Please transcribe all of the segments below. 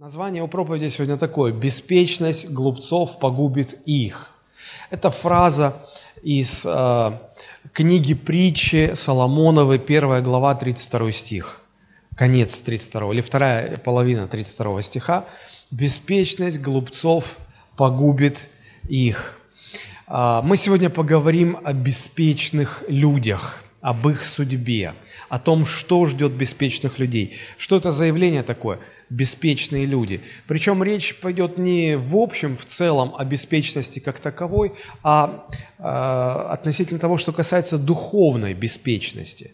Название у проповеди сегодня такое «Беспечность глупцов погубит их». Это фраза из э, книги притчи Соломоновой, 1 глава, 32 стих. Конец 32, или вторая половина 32 стиха. «Беспечность глупцов погубит их». Э, мы сегодня поговорим о беспечных людях, об их судьбе, о том, что ждет беспечных людей. Что это за явление такое – беспечные люди. Причем речь пойдет не в общем, в целом о беспечности как таковой, а э, относительно того, что касается духовной беспечности.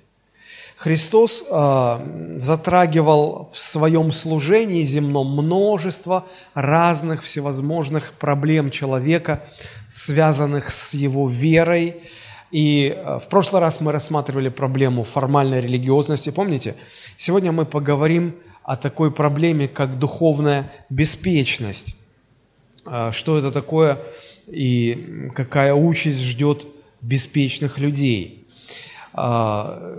Христос э, затрагивал в своем служении земном множество разных всевозможных проблем человека, связанных с его верой. И в прошлый раз мы рассматривали проблему формальной религиозности, помните? Сегодня мы поговорим о такой проблеме, как духовная беспечность. А, что это такое и какая участь ждет беспечных людей. А,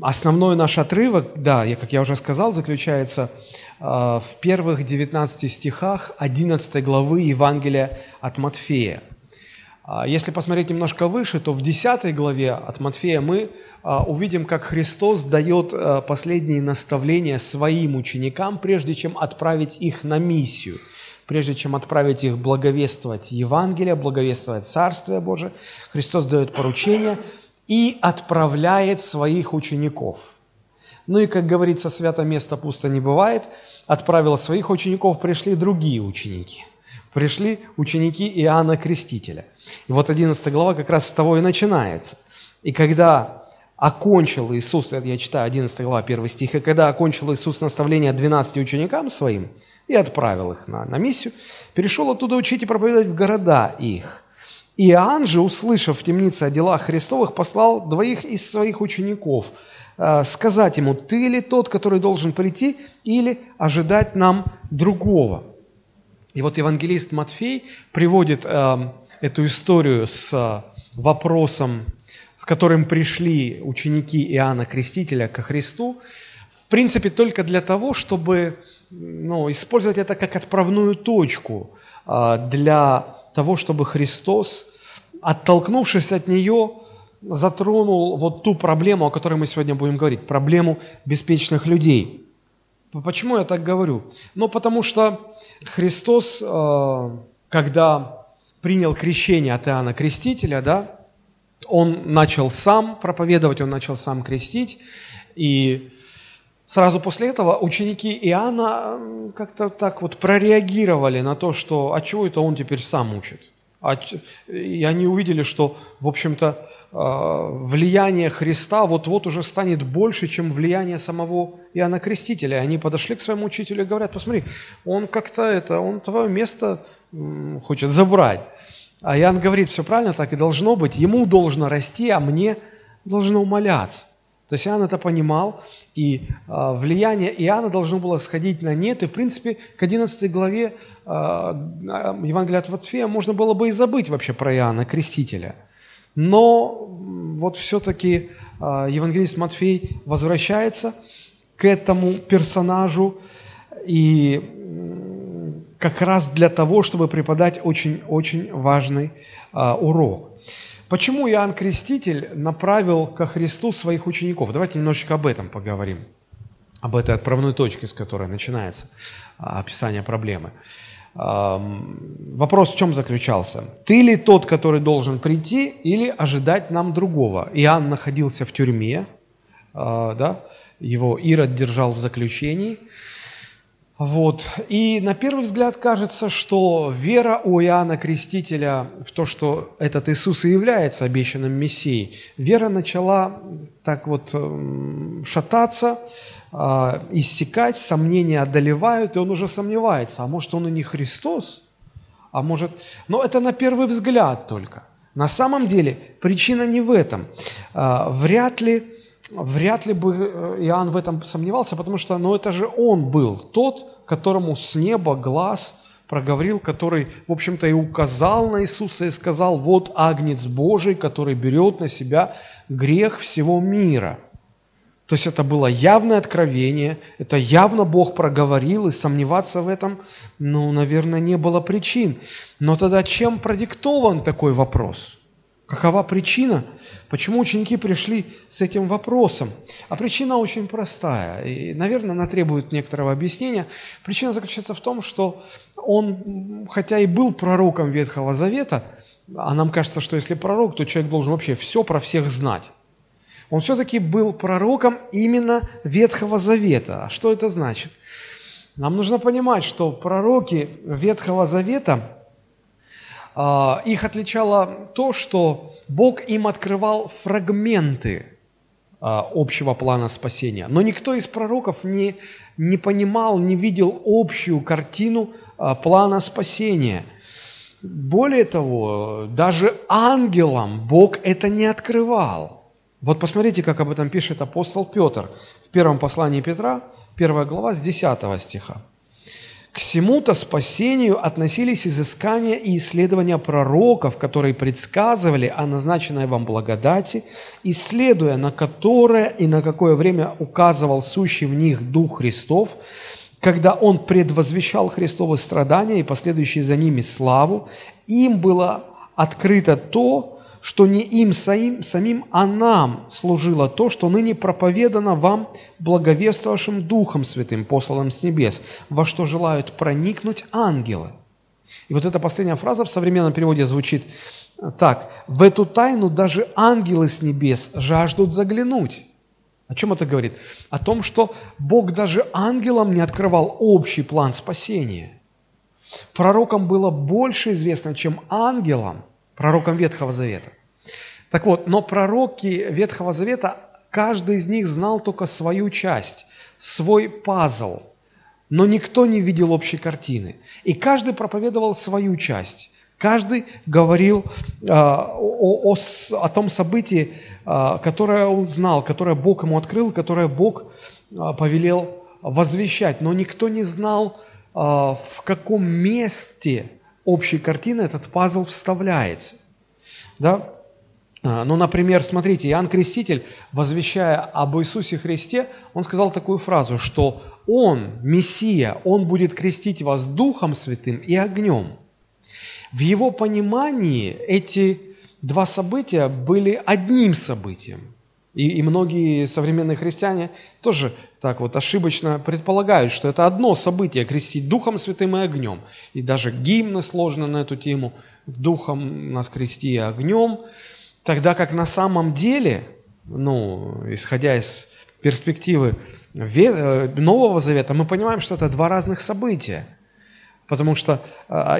основной наш отрывок, да, как я уже сказал, заключается а, в первых 19 стихах 11 главы Евангелия от Матфея. Если посмотреть немножко выше, то в 10 главе от Матфея мы а, увидим, как Христос дает а, последние наставления своим ученикам, прежде чем отправить их на миссию, прежде чем отправить их благовествовать Евангелие, благовествовать Царствие Божие. Христос дает поручение и отправляет своих учеников. Ну и, как говорится, свято место пусто не бывает. Отправил своих учеников, пришли другие ученики. Пришли ученики Иоанна Крестителя. И вот 11 глава как раз с того и начинается. И когда окончил Иисус, я читаю 11 глава 1 стих, и когда окончил Иисус наставление 12 ученикам своим и отправил их на, на миссию, перешел оттуда учить и проповедовать в города их. Иоанн же, услышав в темнице о делах Христовых, послал двоих из своих учеников э, сказать ему, ты ли тот, который должен прийти, или ожидать нам другого? И вот евангелист Матфей приводит э, эту историю с э, вопросом с которым пришли ученики Иоанна Крестителя ко Христу, в принципе, только для того, чтобы ну, использовать это как отправную точку а, для того, чтобы Христос, оттолкнувшись от нее, затронул вот ту проблему, о которой мы сегодня будем говорить, проблему беспечных людей. Почему я так говорю? Ну, потому что Христос, а, когда принял крещение от Иоанна Крестителя, да, он начал сам проповедовать, он начал сам крестить, и сразу после этого ученики Иоанна как-то так вот прореагировали на то, что а чего это он теперь сам учит? А и они увидели, что, в общем-то, влияние Христа вот-вот уже станет больше, чем влияние самого Иоанна Крестителя. Они подошли к своему учителю и говорят, посмотри, он как-то это, он твое место хочет забрать. А Иоанн говорит, все правильно так и должно быть. Ему должно расти, а мне должно умоляться. То есть Иоанн это понимал, и э, влияние Иоанна должно было сходить на нет. И, в принципе, к 11 главе э, Евангелия от Матфея можно было бы и забыть вообще про Иоанна Крестителя. Но вот все-таки э, евангелист Матфей возвращается к этому персонажу, и как раз для того, чтобы преподать очень-очень важный а, урок. Почему Иоанн Креститель направил ко Христу своих учеников? Давайте немножечко об этом поговорим, об этой отправной точке, с которой начинается а, описание проблемы. Вопрос в чем заключался? Ты ли тот, который должен прийти, или ожидать нам другого? Иоанн находился в тюрьме, а, да? его Ирод держал в заключении – вот. И на первый взгляд кажется, что вера у Иоанна Крестителя в то, что этот Иисус и является обещанным Мессией, вера начала так вот шататься, а, иссякать, сомнения одолевают, и он уже сомневается, а может он и не Христос, а может... Но это на первый взгляд только. На самом деле причина не в этом. А, вряд ли Вряд ли бы э, Иоанн в этом сомневался, потому что ну, это же он был, тот, которому с неба глаз проговорил, который, в общем-то, и указал на Иисуса и сказал, вот Агнец Божий, который берет на себя грех всего мира. То есть это было явное откровение, это явно Бог проговорил, и сомневаться в этом, ну, наверное, не было причин. Но тогда чем продиктован такой вопрос? Какова причина? Почему ученики пришли с этим вопросом? А причина очень простая, и, наверное, она требует некоторого объяснения. Причина заключается в том, что он, хотя и был пророком Ветхого Завета, а нам кажется, что если пророк, то человек должен вообще все про всех знать. Он все-таки был пророком именно Ветхого Завета. А что это значит? Нам нужно понимать, что пророки Ветхого Завета, а, их отличало то, что Бог им открывал фрагменты а, общего плана спасения. Но никто из пророков не, не понимал, не видел общую картину а, плана спасения. Более того, даже ангелам Бог это не открывал. Вот посмотрите, как об этом пишет апостол Петр в первом послании Петра, первая глава с 10 стиха. К всему-то спасению относились изыскания и исследования пророков, которые предсказывали о назначенной вам благодати, исследуя на которое и на какое время указывал сущий в них Дух Христов, когда Он предвозвещал Христовы страдания и последующие за ними славу, им было открыто то, что не им самим, самим, а нам служило то, что ныне проповедано вам благовествовавшим Духом Святым, посланным с небес, во что желают проникнуть ангелы. И вот эта последняя фраза в современном переводе звучит так. «В эту тайну даже ангелы с небес жаждут заглянуть». О чем это говорит? О том, что Бог даже ангелам не открывал общий план спасения. Пророкам было больше известно, чем ангелам, пророкам Ветхого Завета. Так вот, но пророки Ветхого Завета, каждый из них знал только свою часть, свой пазл, но никто не видел общей картины. И каждый проповедовал свою часть. Каждый говорил э, о, о, о том событии, э, которое он знал, которое Бог ему открыл, которое Бог э, повелел возвещать. Но никто не знал, э, в каком месте общей картины этот пазл вставляется. Да? А, ну, например, смотрите, Иоанн Креститель, возвещая об Иисусе Христе, он сказал такую фразу, что Он, Мессия, Он будет крестить вас Духом Святым и огнем. В его понимании эти два события были одним событием. И, и многие современные христиане тоже так вот ошибочно предполагают, что это одно событие – крестить Духом Святым и огнем. И даже гимны сложно на эту тему «Духом нас крести и огнем», тогда как на самом деле, ну, исходя из перспективы э, Нового Завета, мы понимаем, что это два разных события – Потому что а,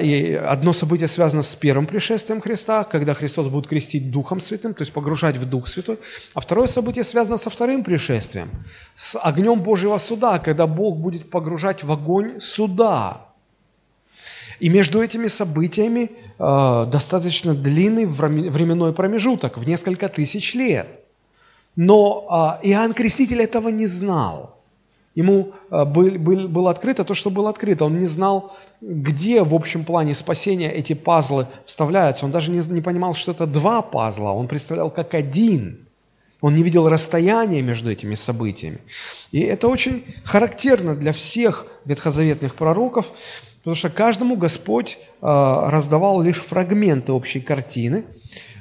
одно событие связано с первым пришествием Христа, когда Христос будет крестить Духом Святым, то есть погружать в Дух Святой. А второе событие связано со вторым пришествием, с огнем Божьего суда, когда Бог будет погружать в огонь суда. И между этими событиями э, достаточно длинный временной промежуток, в несколько тысяч лет. Но э, Иоанн Креститель этого не знал. Ему э, был, был, было открыто то, что было открыто. Он не знал, где в общем плане спасения эти пазлы вставляются. Он даже не, понимал, что это два пазла. Он представлял как один. Он не видел расстояния между этими событиями. И это очень характерно для всех ветхозаветных пророков, потому что каждому Господь э, раздавал лишь фрагменты общей картины –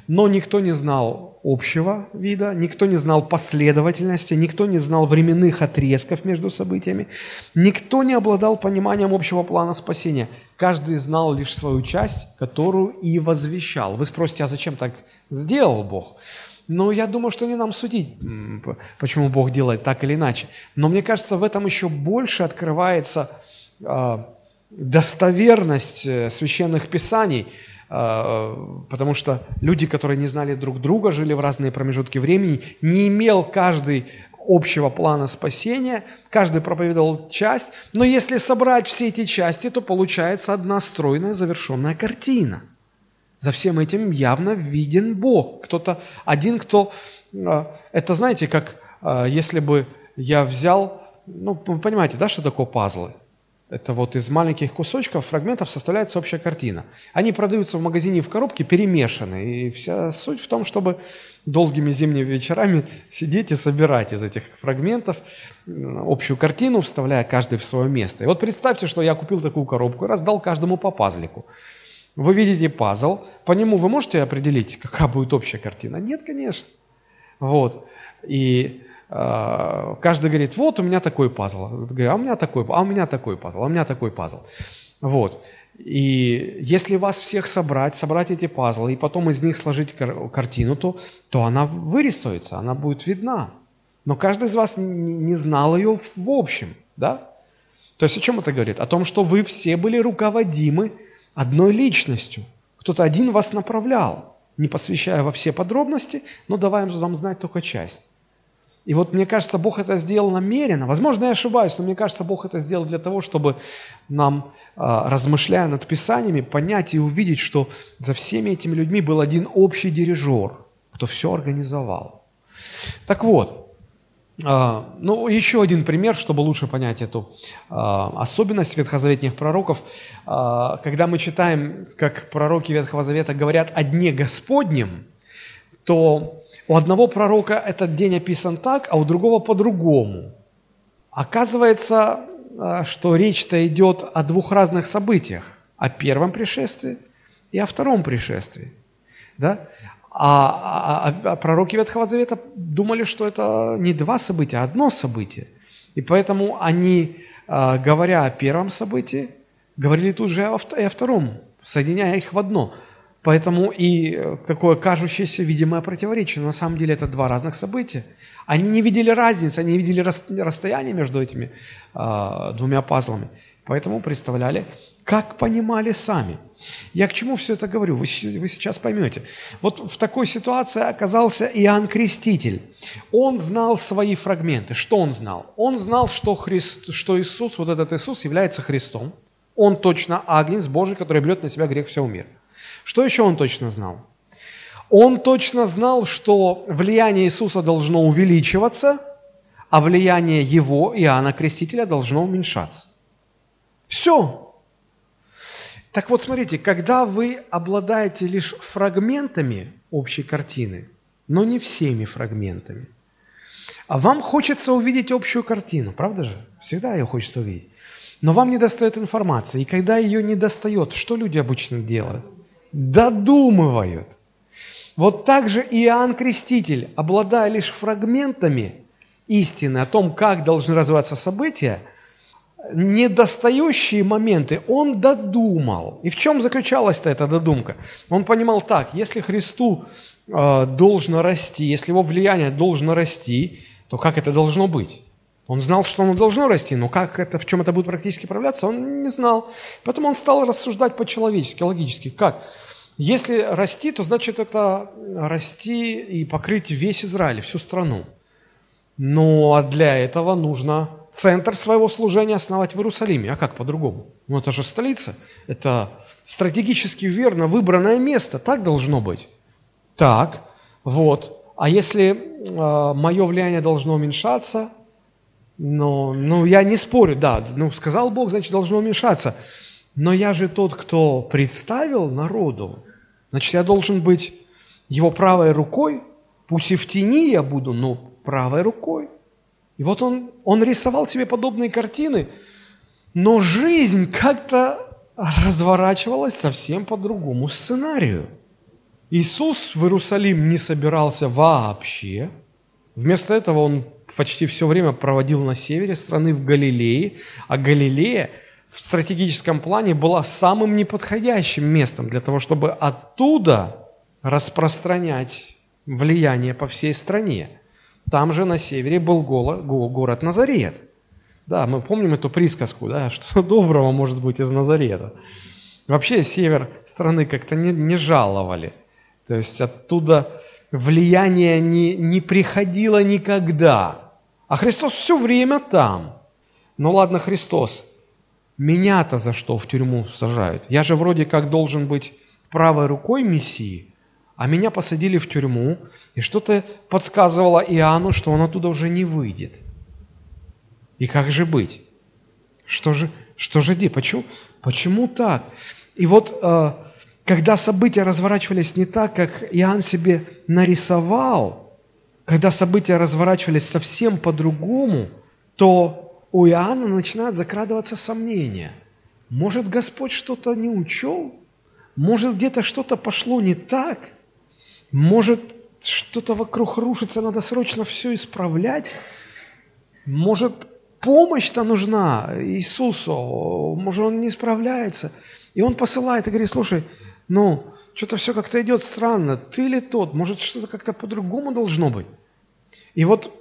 но никто не знал общего вида, никто не знал последовательности, никто не знал временных отрезков между событиями, никто не обладал пониманием общего плана спасения. Каждый знал лишь свою часть, которую и возвещал. Вы спросите, а зачем так сделал Бог? Ну, я думаю, что не нам судить, почему Бог делает так или иначе. Но мне кажется, в этом еще больше открывается э, достоверность э, священных писаний – а, потому что люди, которые не знали друг друга, жили в разные промежутки времени, не имел каждый общего плана спасения, каждый проповедовал часть, но если собрать все эти части, то получается одна стройная завершенная картина. За всем этим явно виден Бог. Кто-то, один, кто... А, это знаете, как а, если бы я взял... Ну, вы понимаете, да, что такое пазлы? Это вот из маленьких кусочков, фрагментов составляется общая картина. Они продаются в магазине в коробке перемешаны. И вся суть в том, чтобы долгими зимними вечерами сидеть и собирать из этих фрагментов общую картину, вставляя каждый в свое место. И вот представьте, что я купил такую коробку и раздал каждому по пазлику. Вы видите пазл, по нему вы можете определить, какая будет общая картина? Нет, конечно. Вот. И каждый говорит, вот у меня такой пазл. А у меня такой, а у меня такой пазл, а у меня такой пазл. Вот. И если вас всех собрать, собрать эти пазлы, и потом из них сложить кар- картину, то, то она вырисуется, она будет видна. Но каждый из вас не, знал ее в общем, да? То есть о чем это говорит? О том, что вы все были руководимы одной личностью. Кто-то один вас направлял не посвящая во все подробности, но давая вам знать только часть. И вот мне кажется, Бог это сделал намеренно. Возможно, я ошибаюсь, но мне кажется, Бог это сделал для того, чтобы нам, а, размышляя над Писаниями, понять и увидеть, что за всеми этими людьми был один общий дирижер, кто все организовал. Так вот, а, ну, еще один пример, чтобы лучше понять эту а, особенность ветхозаветных пророков. Когда мы читаем, как пророки Ветхого Завета говорят о Дне Господнем, то у одного пророка этот день описан так, а у другого по-другому. Оказывается, что речь-то идет о двух разных событиях. О первом пришествии и о втором пришествии. Да? А, а, а пророки Ветхого Завета думали, что это не два события, а одно событие. И поэтому они, а, говоря о первом событии, говорили тут же и о втором, соединяя их в одно. Поэтому и э, такое кажущееся видимое противоречие. Но на самом деле это два разных события. Они не видели разницы, они не видели расстояние между этими э, двумя пазлами. Поэтому представляли, как понимали сами – я к чему все это говорю? Вы, вы сейчас поймете. Вот в такой ситуации оказался Иоанн Креститель. Он знал свои фрагменты. Что он знал? Он знал, что, Христ, что Иисус, вот этот Иисус, является Христом. Он точно агнец Божий, который берет на себя грех всего мира. Что еще он точно знал? Он точно знал, что влияние Иисуса должно увеличиваться, а влияние его, Иоанна Крестителя, должно уменьшаться. Все. Так вот, смотрите, когда вы обладаете лишь фрагментами общей картины, но не всеми фрагментами, а вам хочется увидеть общую картину, правда же? Всегда ее хочется увидеть. Но вам не достает информации. И когда ее не достает, что люди обычно делают? Додумывают. Вот так же Иоанн Креститель, обладая лишь фрагментами истины о том, как должны развиваться события – недостающие моменты он додумал. И в чем заключалась-то эта додумка? Он понимал так, если Христу э, должно расти, если его влияние должно расти, то как это должно быть? Он знал, что оно должно расти, но как это, в чем это будет практически проявляться, он не знал. Поэтому он стал рассуждать по-человечески, логически. Как? Если расти, то значит это расти и покрыть весь Израиль, всю страну. Ну, а для этого нужно центр своего служения основать в Иерусалиме. А как по-другому? Ну, это же столица. Это стратегически верно выбранное место. Так должно быть. Так, вот. А если э, мое влияние должно уменьшаться, ну, ну, я не спорю, да, ну, сказал Бог, значит, должно уменьшаться. Но я же тот, кто представил народу. Значит, я должен быть его правой рукой, пусть и в тени я буду, но правой рукой. И вот он, он рисовал себе подобные картины, но жизнь как-то разворачивалась совсем по другому сценарию. Иисус в Иерусалим не собирался вообще. Вместо этого он почти все время проводил на севере страны, в Галилее. А Галилея в стратегическом плане была самым неподходящим местом для того, чтобы оттуда распространять влияние по всей стране. Там же на севере был город Назарет. Да, мы помним эту присказку, да, что доброго может быть из Назарета. Вообще север страны как-то не, не жаловали. То есть оттуда влияние не, не приходило никогда. А Христос все время там. Ну ладно, Христос, меня-то за что в тюрьму сажают? Я же вроде как должен быть правой рукой Мессии. А меня посадили в тюрьму, и что-то подсказывало Иоанну, что он оттуда уже не выйдет. И как же быть? Что же, что же делать? Почему, почему так? И вот, э, когда события разворачивались не так, как Иоанн себе нарисовал, когда события разворачивались совсем по-другому, то у Иоанна начинают закрадываться сомнения. Может, Господь что-то не учел? Может, где-то что-то пошло не так? Может, что-то вокруг рушится, надо срочно все исправлять? Может, помощь-то нужна Иисусу? Может, Он не справляется? И Он посылает и говорит, слушай, ну, что-то все как-то идет странно. Ты ли тот? Может, что-то как-то по-другому должно быть? И вот,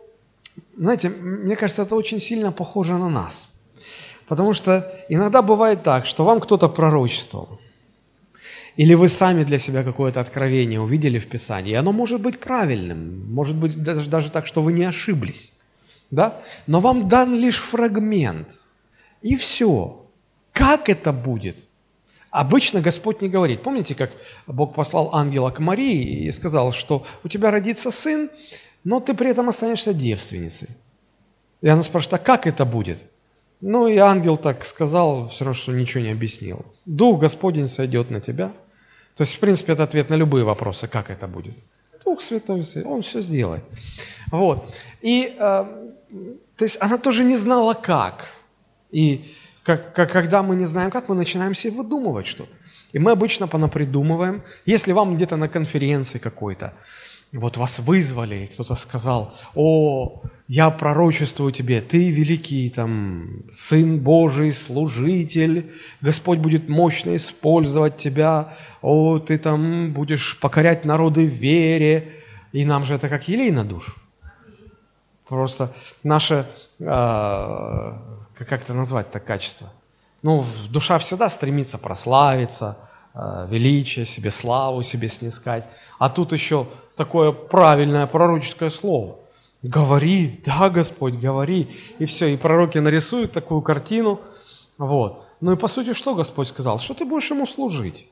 знаете, мне кажется, это очень сильно похоже на нас. Потому что иногда бывает так, что вам кто-то пророчествовал. Или вы сами для себя какое-то откровение увидели в Писании, и оно может быть правильным, может быть даже, даже так, что вы не ошиблись, да? Но вам дан лишь фрагмент, и все. Как это будет? Обычно Господь не говорит. Помните, как Бог послал ангела к Марии и сказал, что у тебя родится сын, но ты при этом останешься девственницей. И она спрашивает, а как это будет? Ну и ангел так сказал, все равно, что ничего не объяснил. Дух Господень сойдет на тебя – то есть, в принципе, это ответ на любые вопросы, как это будет. Дух Святой, Он все сделает. Вот. И, э, то есть, она тоже не знала, как. И как, как, когда мы не знаем, как, мы начинаем себе выдумывать что-то. И мы обычно понапридумываем. Если вам где-то на конференции какой-то, вот вас вызвали, кто-то сказал, о, я пророчествую тебе, ты великий там Сын Божий, служитель, Господь будет мощно использовать тебя, о, ты там будешь покорять народы в вере, и нам же это как елей на душу. Просто наше, э, как это назвать так качество? Ну, душа всегда стремится прославиться, э, величие себе, славу себе снискать. А тут еще такое правильное пророческое слово. Говори, да, Господь, говори. И все, и пророки нарисуют такую картину. Вот. Ну и по сути, что Господь сказал? Что ты будешь ему служить?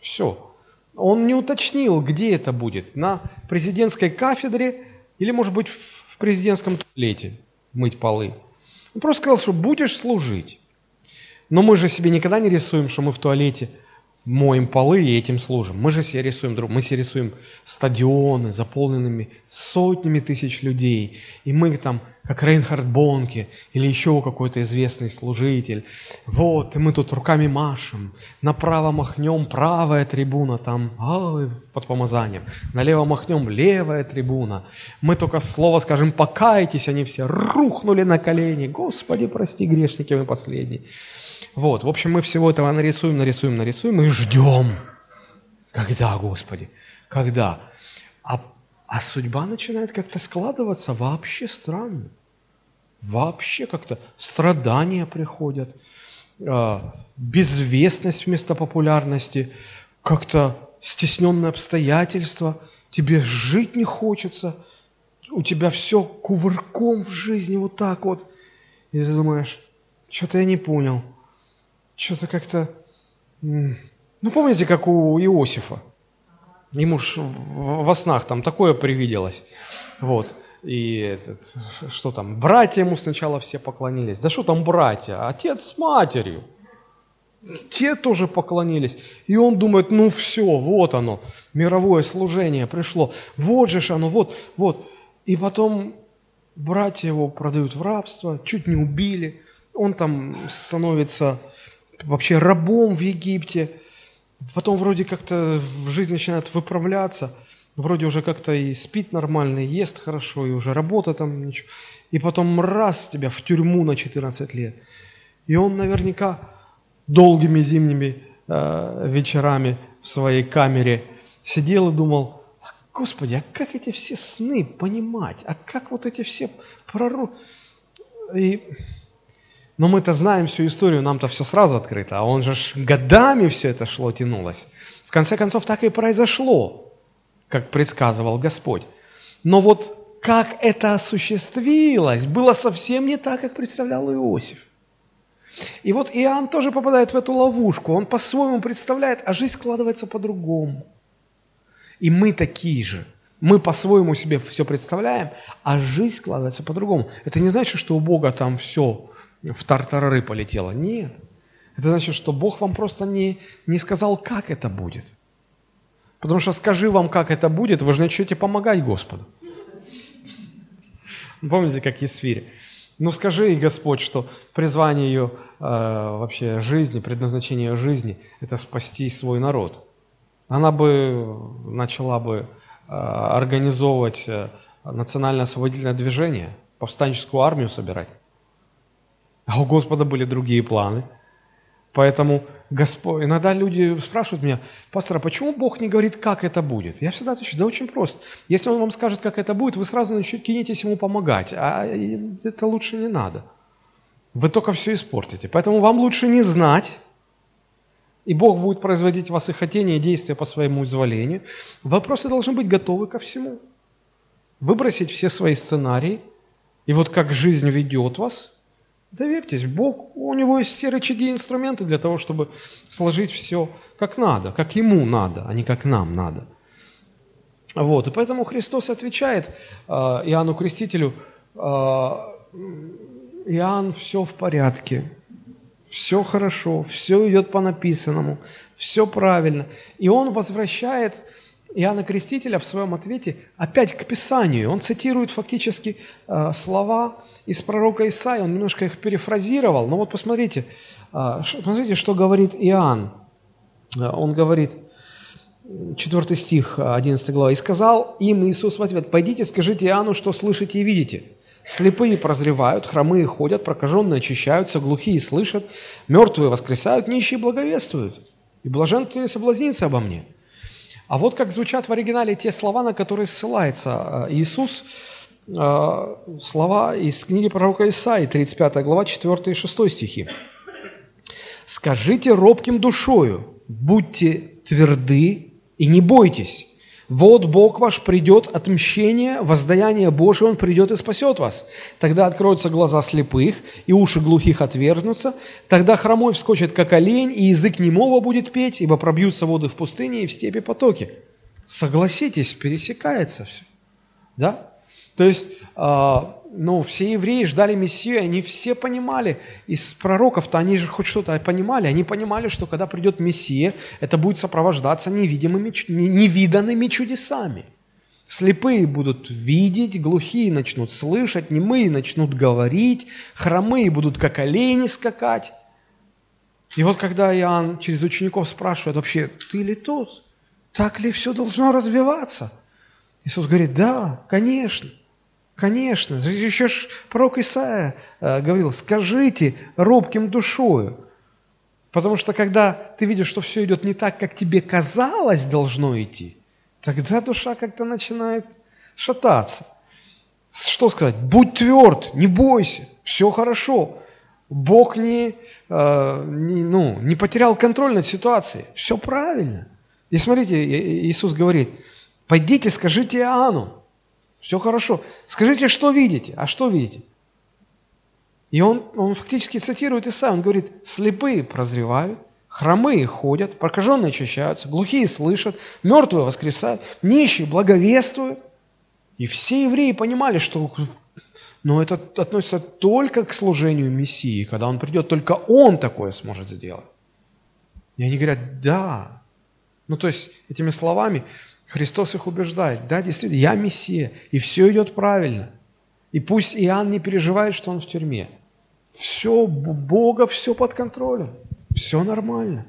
Все. Он не уточнил, где это будет. На президентской кафедре или, может быть, в президентском туалете мыть полы. Он просто сказал, что будешь служить. Но мы же себе никогда не рисуем, что мы в туалете – моем полы и этим служим. Мы же себе рисуем, мы себе рисуем стадионы, заполненными сотнями тысяч людей. И мы там, как Рейнхард Бонке или еще какой-то известный служитель. Вот, и мы тут руками машем. Направо махнем, правая трибуна там, ой, под помазанием. Налево махнем, левая трибуна. Мы только слово скажем, покайтесь, они все рухнули на колени. Господи, прости, грешники мы последние. Вот, в общем, мы всего этого нарисуем, нарисуем, нарисуем и ждем. Когда, Господи? Когда? А, а судьба начинает как-то складываться вообще странно. Вообще как-то страдания приходят, э, безвестность вместо популярности, как-то стесненные обстоятельства, тебе жить не хочется, у тебя все кувырком в жизни вот так вот. И ты думаешь, что-то я не понял – что-то как-то... Ну, помните, как у Иосифа? Ему ж во снах там такое привиделось. Вот. И этот, что там, братья ему сначала все поклонились. Да что там братья? Отец с матерью. Те тоже поклонились. И он думает, ну все, вот оно, мировое служение пришло. Вот же оно, вот, вот. И потом братья его продают в рабство, чуть не убили. Он там становится вообще рабом в Египте. Потом вроде как-то в жизни начинает выправляться. Вроде уже как-то и спит нормально, и ест хорошо, и уже работа там ничего. И потом раз тебя в тюрьму на 14 лет. И он наверняка долгими зимними э, вечерами в своей камере сидел и думал, «А, Господи, а как эти все сны понимать? А как вот эти все пророки? И но мы-то знаем всю историю, нам-то все сразу открыто, а он же годами все это шло, тянулось. В конце концов, так и произошло, как предсказывал Господь. Но вот как это осуществилось, было совсем не так, как представлял Иосиф. И вот Иоанн тоже попадает в эту ловушку. Он по-своему представляет, а жизнь складывается по-другому. И мы такие же. Мы по-своему себе все представляем, а жизнь складывается по-другому. Это не значит, что у Бога там все в тартарары полетела. Нет. Это значит, что Бог вам просто не, не сказал, как это будет. Потому что скажи вам, как это будет, вы же начнете помогать Господу. Помните, как Есфирь? Ну скажи ей, Господь, что призвание ее э, вообще жизни, предназначение ее жизни – это спасти свой народ. Она бы начала бы э, организовывать э, национальное освободительное движение, повстанческую армию собирать. А у Господа были другие планы – Поэтому Господь, иногда люди спрашивают меня, пастор, а почему Бог не говорит, как это будет? Я всегда отвечаю, да очень просто. Если Он вам скажет, как это будет, вы сразу кинетесь Ему помогать, а это лучше не надо. Вы только все испортите. Поэтому вам лучше не знать, и Бог будет производить в вас и хотение, и действия по своему изволению. Вопросы должны быть готовы ко всему. Выбросить все свои сценарии, и вот как жизнь ведет вас – Доверьтесь, Бог, у него есть все рычаги и инструменты для того, чтобы сложить все как надо, как ему надо, а не как нам надо. Вот, и поэтому Христос отвечает э, Иоанну Крестителю, э, Иоанн, все в порядке, все хорошо, все идет по написанному, все правильно. И он возвращает Иоанна Крестителя в своем ответе опять к Писанию. Он цитирует фактически э, слова из пророка Исаия, он немножко их перефразировал, но вот посмотрите, а, посмотрите, что говорит Иоанн. А, он говорит, 4 стих, 11 глава, «И сказал им Иисус в ответ, «Пойдите, скажите Иоанну, что слышите и видите. Слепые прозревают, хромые ходят, прокаженные очищаются, глухие слышат, мертвые воскресают, нищие благовествуют. И блажен, кто не соблазнится обо мне». А вот как звучат в оригинале те слова, на которые ссылается а, Иисус – слова из книги пророка Исаии, 35 глава, 4 и 6 стихи. «Скажите робким душою, будьте тверды и не бойтесь. Вот Бог ваш придет отмщение, воздаяние Божие, Он придет и спасет вас. Тогда откроются глаза слепых, и уши глухих отвергнутся. Тогда хромой вскочит, как олень, и язык немого будет петь, ибо пробьются воды в пустыне и в степи потоки». Согласитесь, пересекается все. Да? То есть, а, ну, все евреи ждали Мессию, они все понимали, из пророков-то они же хоть что-то понимали, они понимали, что когда придет Мессия, это будет сопровождаться невидимыми, невиданными чудесами. Слепые будут видеть, глухие начнут слышать, немые начнут говорить, хромые будут как олени скакать. И вот когда Иоанн через учеников спрашивает вообще, ты ли тот? Так ли все должно развиваться? Иисус говорит, да, конечно. Конечно, еще ж пророк Исаия э, говорил, скажите робким душою. Потому что когда ты видишь, что все идет не так, как тебе казалось должно идти, тогда душа как-то начинает шататься. Что сказать? Будь тверд, не бойся, все хорошо. Бог не, э, не, ну, не потерял контроль над ситуацией. Все правильно. И смотрите, Иисус говорит, пойдите, скажите Иоанну, все хорошо. Скажите, что видите? А что видите? И он, он фактически цитирует Исаия, он говорит, слепые прозревают, хромые ходят, прокаженные очищаются, глухие слышат, мертвые воскресают, нищие благовествуют. И все евреи понимали, что но это относится только к служению Мессии, когда Он придет, только Он такое сможет сделать. И они говорят, да. Ну, то есть, этими словами Христос их убеждает, да, действительно, я Мессия, и все идет правильно. И пусть Иоанн не переживает, что он в тюрьме. Все, Бога все под контролем, все нормально.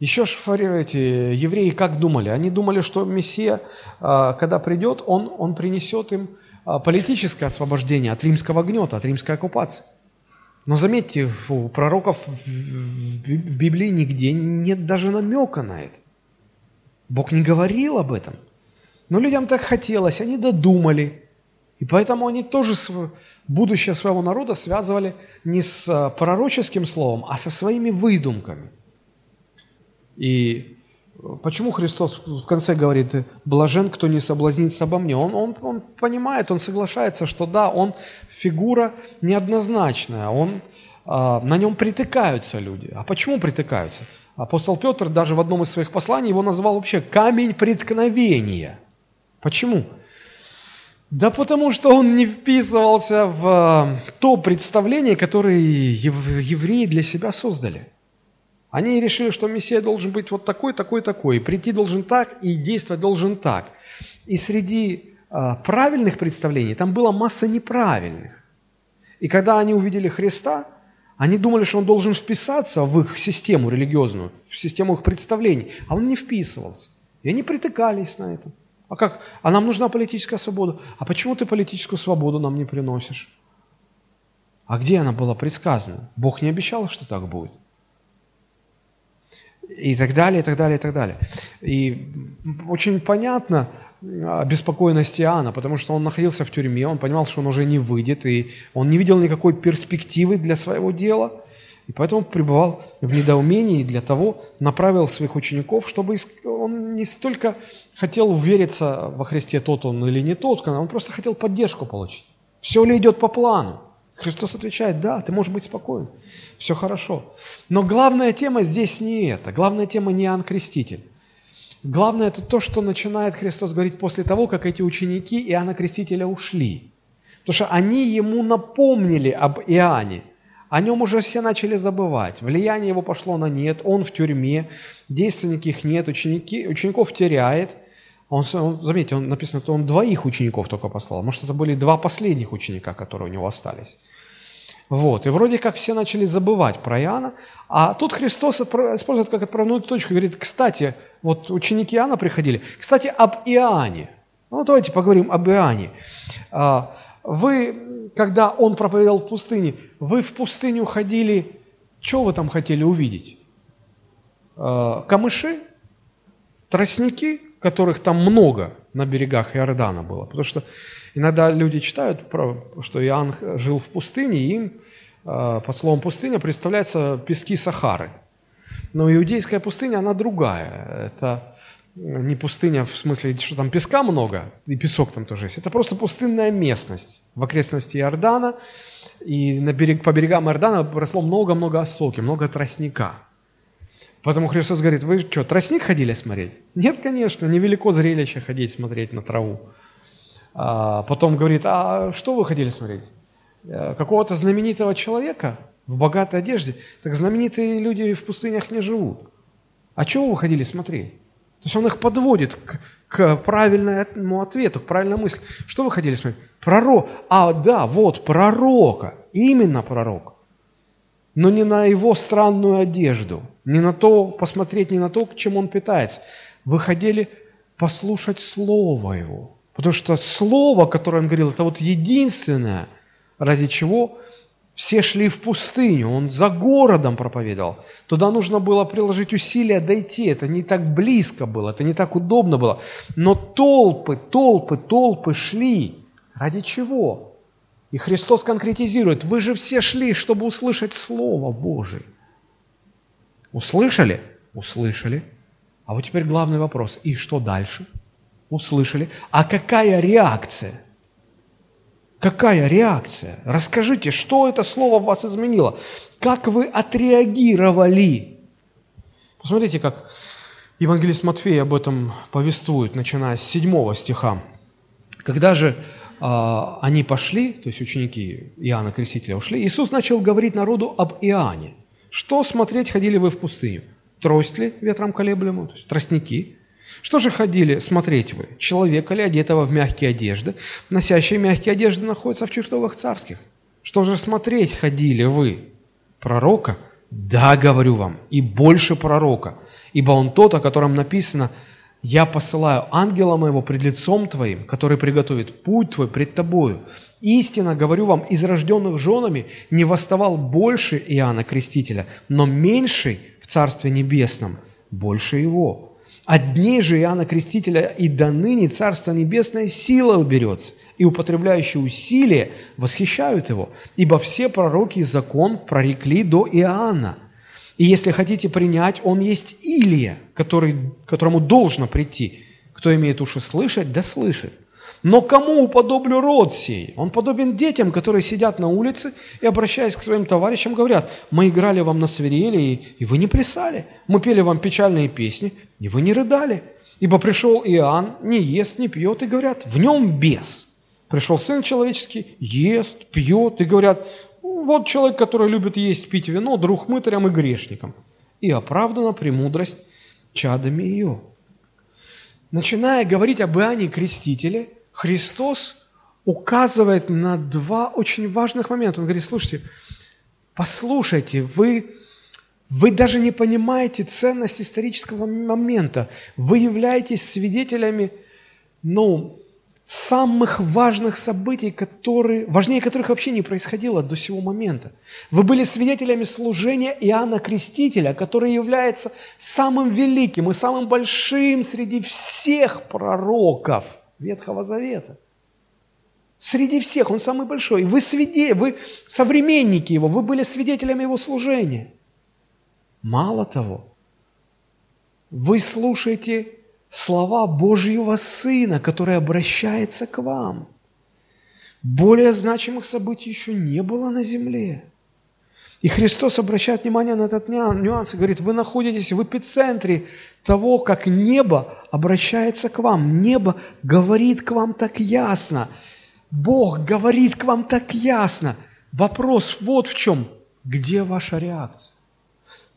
Еще ж эти евреи как думали? Они думали, что Мессия, а, когда придет, он, он принесет им а, политическое освобождение от римского гнета, от римской оккупации. Но заметьте, у пророков в Библии нигде нет даже намека на это. Бог не говорил об этом. Но людям так хотелось, они додумали. И поэтому они тоже будущее своего народа связывали не с а, пророческим словом, а со своими выдумками. И почему Христос в конце говорит, блажен, кто не соблазнится обо мне? Он, он, он понимает, он соглашается, что да, он фигура неоднозначная, он, а, на нем притыкаются люди. А почему притыкаются? Апостол Петр даже в одном из своих посланий его назвал вообще камень преткновения. Почему? Да потому что он не вписывался в э, то представление, которое евреи для себя создали. Они решили, что Мессия должен быть вот такой, такой, такой, прийти должен так, и действовать должен так. И среди а, правильных представлений там была масса неправильных. И когда они увидели Христа, они думали, что он должен вписаться в их систему религиозную, в систему их представлений, а он не вписывался. И они притыкались на это. А как? А нам нужна политическая свобода. А почему ты политическую свободу нам не приносишь? А где она была предсказана? Бог не обещал, что так будет и так далее, и так далее, и так далее. И очень понятно беспокойность Иоанна, потому что он находился в тюрьме, он понимал, что он уже не выйдет, и он не видел никакой перспективы для своего дела, и поэтому пребывал в недоумении и для того направил своих учеников, чтобы он не столько хотел увериться во Христе, тот он или не тот, он просто хотел поддержку получить. Все ли идет по плану? Христос отвечает, да, ты можешь быть спокоен все хорошо. Но главная тема здесь не это. Главная тема не Иоанн Креститель. Главное это то, что начинает Христос говорить после того, как эти ученики Иоанна Крестителя ушли. Потому что они ему напомнили об Иоанне. О нем уже все начали забывать. Влияние его пошло на нет, он в тюрьме, действенников их нет, ученики, учеников теряет. Он, заметьте, он написано, что он двоих учеников только послал. Может, это были два последних ученика, которые у него остались. Вот. И вроде как все начали забывать про Иоанна, а тут Христос использует как отправную точку, говорит, кстати, вот ученики Иоанна приходили, кстати, об Иоанне. Ну, давайте поговорим об Иоанне. А, вы, когда он проповедовал в пустыне, вы в пустыню ходили, что вы там хотели увидеть? А, камыши, тростники, которых там много на берегах Иордана было, потому что Иногда люди читают, что Иоанн жил в пустыне, и им а, под словом «пустыня» представляются пески Сахары. Но иудейская пустыня, она другая. Это не пустыня в смысле, что там песка много, и песок там тоже есть. Это просто пустынная местность в окрестности Иордана. И на берег, по берегам Иордана росло много-много осоки, много тростника. Поэтому Христос говорит, вы что, тростник ходили смотреть? Нет, конечно, невелико зрелище ходить смотреть на траву. А потом говорит, а что вы хотели смотреть? Э, какого-то знаменитого человека в богатой одежде? Так знаменитые люди в пустынях не живут. А чего вы ходили смотреть? То есть он их подводит к, к правильному ответу, к правильной мысли. Что вы хотели смотреть? Пророк. А, да, вот, пророка. Именно пророк. Но не на его странную одежду, не на то, посмотреть не на то, к чему он питается. Вы хотели послушать Слово Его. Потому что слово, которое он говорил, это вот единственное, ради чего все шли в пустыню. Он за городом проповедовал. Туда нужно было приложить усилия дойти. Это не так близко было, это не так удобно было. Но толпы, толпы, толпы шли. Ради чего? И Христос конкретизирует, вы же все шли, чтобы услышать Слово Божие. Услышали? Услышали. А вот теперь главный вопрос. И что дальше? Услышали. А какая реакция? Какая реакция? Расскажите, что это слово в вас изменило? Как вы отреагировали? Посмотрите, как евангелист Матфей об этом повествует, начиная с 7 стиха. Когда же э, они пошли, то есть ученики Иоанна Крестителя ушли, Иисус начал говорить народу об Иоанне. Что смотреть ходили вы в пустыню? Трость ли ветром колеблемую, то есть тростники, что же ходили смотреть вы? Человека ли, одетого в мягкие одежды? Носящие мягкие одежды находятся в чертогах царских. Что же смотреть ходили вы? Пророка? Да, говорю вам, и больше пророка. Ибо он тот, о котором написано, «Я посылаю ангела моего пред лицом твоим, который приготовит путь твой пред тобою». Истинно, говорю вам, из рожденных женами не восставал больше Иоанна Крестителя, но меньший в Царстве Небесном больше его. От дней же Иоанна Крестителя и до ныне Царство Небесное сила уберется, и употребляющие усилия восхищают его, ибо все пророки и закон прорекли до Иоанна. И если хотите принять, он есть Илия, который, которому должно прийти. Кто имеет уши слышать, да слышит. Но кому уподоблю род сей? Он подобен детям, которые сидят на улице и, обращаясь к своим товарищам, говорят, мы играли вам на свирели, и, и вы не плясали. Мы пели вам печальные песни, и вы не рыдали. Ибо пришел Иоанн, не ест, не пьет, и говорят, в нем бес. Пришел Сын Человеческий, ест, пьет, и говорят, вот человек, который любит есть, пить вино, друг мытарям и грешникам. И оправдана премудрость чадами ее. Начиная говорить об Иоанне Крестителе, Христос указывает на два очень важных момента. Он говорит, слушайте, послушайте, вы, вы даже не понимаете ценность исторического момента. Вы являетесь свидетелями, ну, самых важных событий, которые, важнее которых вообще не происходило до сего момента. Вы были свидетелями служения Иоанна Крестителя, который является самым великим и самым большим среди всех пророков Ветхого Завета. Среди всех он самый большой. Вы свидетели, вы современники его, вы были свидетелями его служения. Мало того, вы слушаете слова Божьего Сына, который обращается к вам. Более значимых событий еще не было на земле. И Христос обращает внимание на этот нюанс и говорит, вы находитесь в эпицентре того, как небо обращается к вам. Небо говорит к вам так ясно. Бог говорит к вам так ясно. Вопрос вот в чем. Где ваша реакция?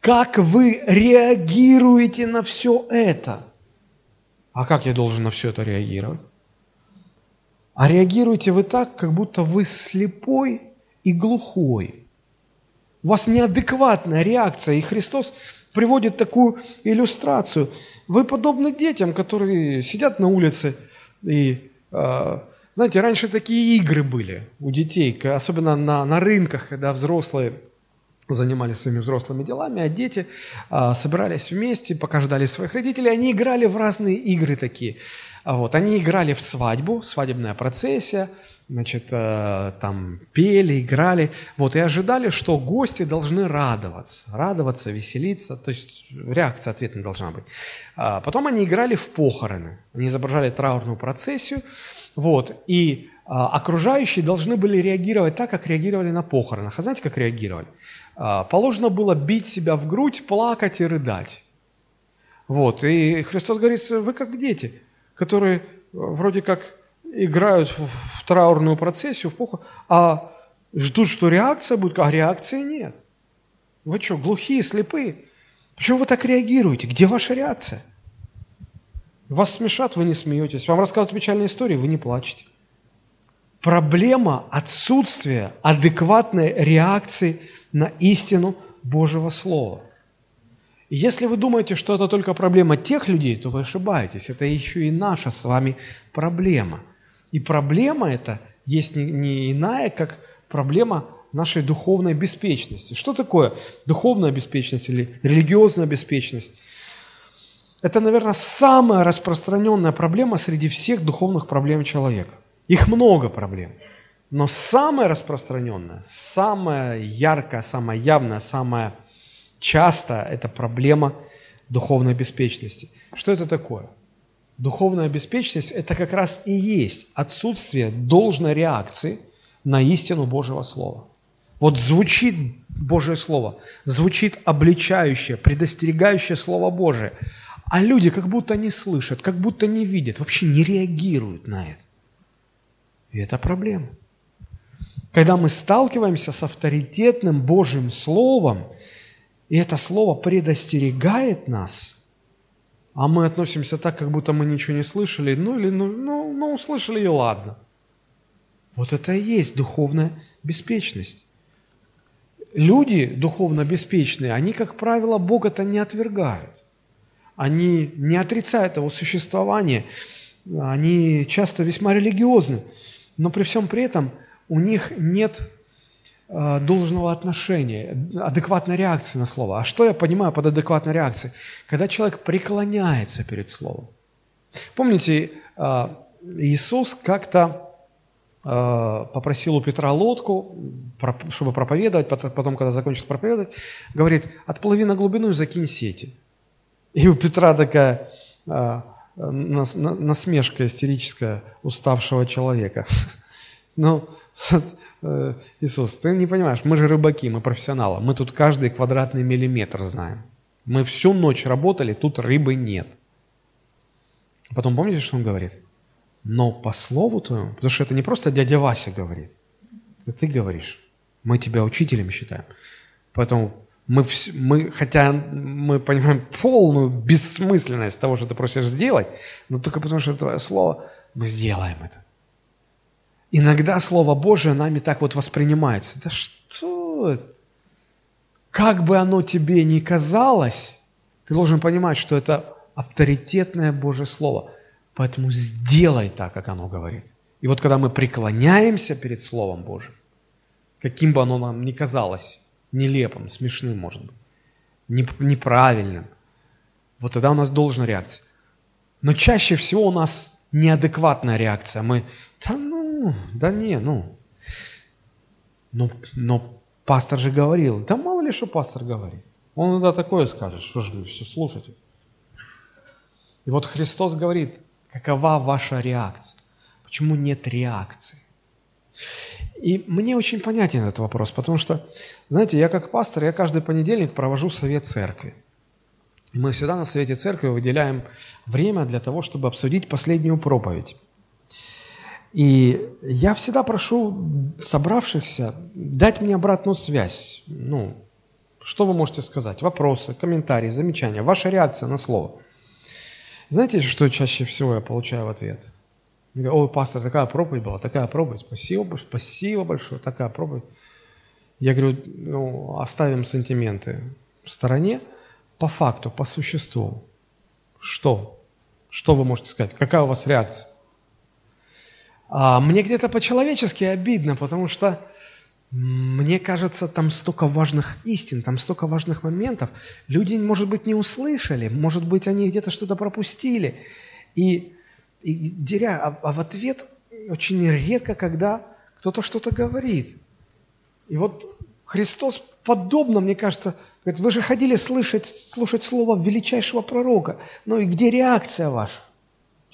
Как вы реагируете на все это? А как я должен на все это реагировать? А реагируете вы так, как будто вы слепой и глухой. У вас неадекватная реакция, и Христос приводит такую иллюстрацию. Вы подобны детям, которые сидят на улице и а, знаете, раньше такие игры были у детей, особенно на, на рынках, когда взрослые занимались своими взрослыми делами, а дети а, собирались вместе, пока ждали своих родителей, они играли в разные игры такие. А вот, они играли в свадьбу, свадебная процессия, значит, э, там пели, играли, вот, и ожидали, что гости должны радоваться, радоваться, веселиться, то есть реакция ответная должна быть. А потом они играли в похороны, они изображали траурную процессию, вот, и а, окружающие должны были реагировать так, как реагировали на похоронах. А знаете, как реагировали? А, положено было бить себя в грудь, плакать и рыдать. Вот. И Христос говорит, вы как дети, которые вроде как играют в, в траурную процессию, в поход, а ждут, что реакция будет, а реакции нет. Вы что, глухие, слепые? Почему вы так реагируете? Где ваша реакция? Вас смешат, вы не смеетесь. Вам рассказывают печальные истории, вы не плачете. Проблема отсутствия адекватной реакции – на истину Божьего Слова. Если вы думаете, что это только проблема тех людей, то вы ошибаетесь. Это еще и наша с вами проблема. И проблема эта есть не, не иная, как проблема нашей духовной беспечности. Что такое духовная беспечность или религиозная беспечность? Это, наверное, самая распространенная проблема среди всех духовных проблем человека. Их много проблем – но самое распространенное, самое яркое, самое явное, самое часто – это проблема духовной беспечности. Что это такое? Духовная беспечность – это как раз и есть отсутствие должной реакции на истину Божьего Слова. Вот звучит Божье Слово, звучит обличающее, предостерегающее Слово Божие, а люди как будто не слышат, как будто не видят, вообще не реагируют на это. И это проблема. Когда мы сталкиваемся с авторитетным Божьим Словом, и это Слово предостерегает нас, а мы относимся так, как будто мы ничего не слышали, ну или ну, ну, ну услышали и ладно. Вот это и есть духовная беспечность. Люди духовно беспечные, они, как правило, Бога-то не отвергают. Они не отрицают его существование. Они часто весьма религиозны. Но при всем при этом – у них нет должного отношения, адекватной реакции на слово. А что я понимаю под адекватной реакцией? Когда человек преклоняется перед словом. Помните, э, Иисус как-то э, попросил у Петра лодку, чтобы проповедовать, потом, когда закончил проповедовать, говорит, отплыви на глубину и закинь сети. И у Петра такая насмешка истерическая уставшего человека. Ну, э, Иисус, ты не понимаешь, мы же рыбаки, мы профессионалы, мы тут каждый квадратный миллиметр знаем. Мы всю ночь работали, тут рыбы нет. Потом помните, что он говорит? но по слову твоему, потому что это не просто дядя Вася говорит, это ты говоришь. Мы тебя учителем считаем. Поэтому мы, мы, хотя мы понимаем полную бессмысленность того, что ты просишь сделать, но только потому, что это твое слово, мы сделаем это. Иногда Слово Божие нами так вот воспринимается. Да что? Как бы оно тебе ни казалось, ты должен понимать, что это авторитетное Божье Слово. Поэтому сделай так, как оно говорит. И вот когда мы преклоняемся перед Словом Божьим, каким бы оно нам ни казалось, нелепым, смешным, может быть, неправильным, вот тогда у нас должна реакция. Но чаще всего у нас неадекватная реакция. Мы, да ну, да не, ну. Но, но пастор же говорил, да мало ли, что пастор говорит. Он иногда такое скажет, что же вы все слушаете. И вот Христос говорит, какова ваша реакция? Почему нет реакции? И мне очень понятен этот вопрос, потому что, знаете, я как пастор, я каждый понедельник провожу совет церкви. И мы всегда на совете церкви выделяем время для того, чтобы обсудить последнюю проповедь. И я всегда прошу собравшихся дать мне обратную связь. Ну, что вы можете сказать? Вопросы, комментарии, замечания, ваша реакция на слово. Знаете, что чаще всего я получаю в ответ? Я говорю, ой, пастор, такая проповедь была, такая проповедь, спасибо, спасибо большое, такая проповедь. Я говорю, ну, оставим сантименты в стороне, по факту, по существу. Что? Что вы можете сказать? Какая у вас реакция? А мне где-то по-человечески обидно, потому что мне кажется, там столько важных истин, там столько важных моментов. Люди, может быть, не услышали, может быть, они где-то что-то пропустили. И, и деря, а, а в ответ очень редко, когда кто-то что-то говорит. И вот Христос подобно, мне кажется, говорит, вы же ходили слышать, слушать слово величайшего пророка. Ну и где реакция ваша?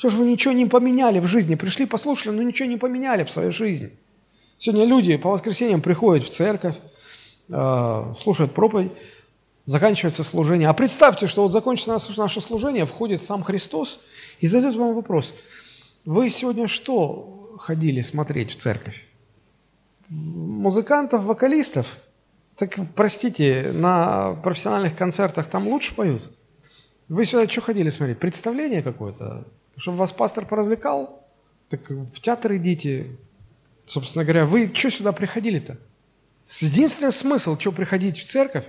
Что же вы ничего не поменяли в жизни? Пришли, послушали, но ничего не поменяли в своей жизни. Сегодня люди по воскресеньям приходят в церковь, э, слушают проповедь, заканчивается служение. А представьте, что вот закончится наше служение, входит сам Христос и задает вам вопрос. Вы сегодня что ходили смотреть в церковь? Музыкантов, вокалистов? Так, простите, на профессиональных концертах там лучше поют? Вы сюда что ходили смотреть? Представление какое-то? Чтобы вас пастор поразвлекал? Так в театр идите. Собственно говоря, вы что сюда приходили-то? Единственный смысл, что приходить в церковь,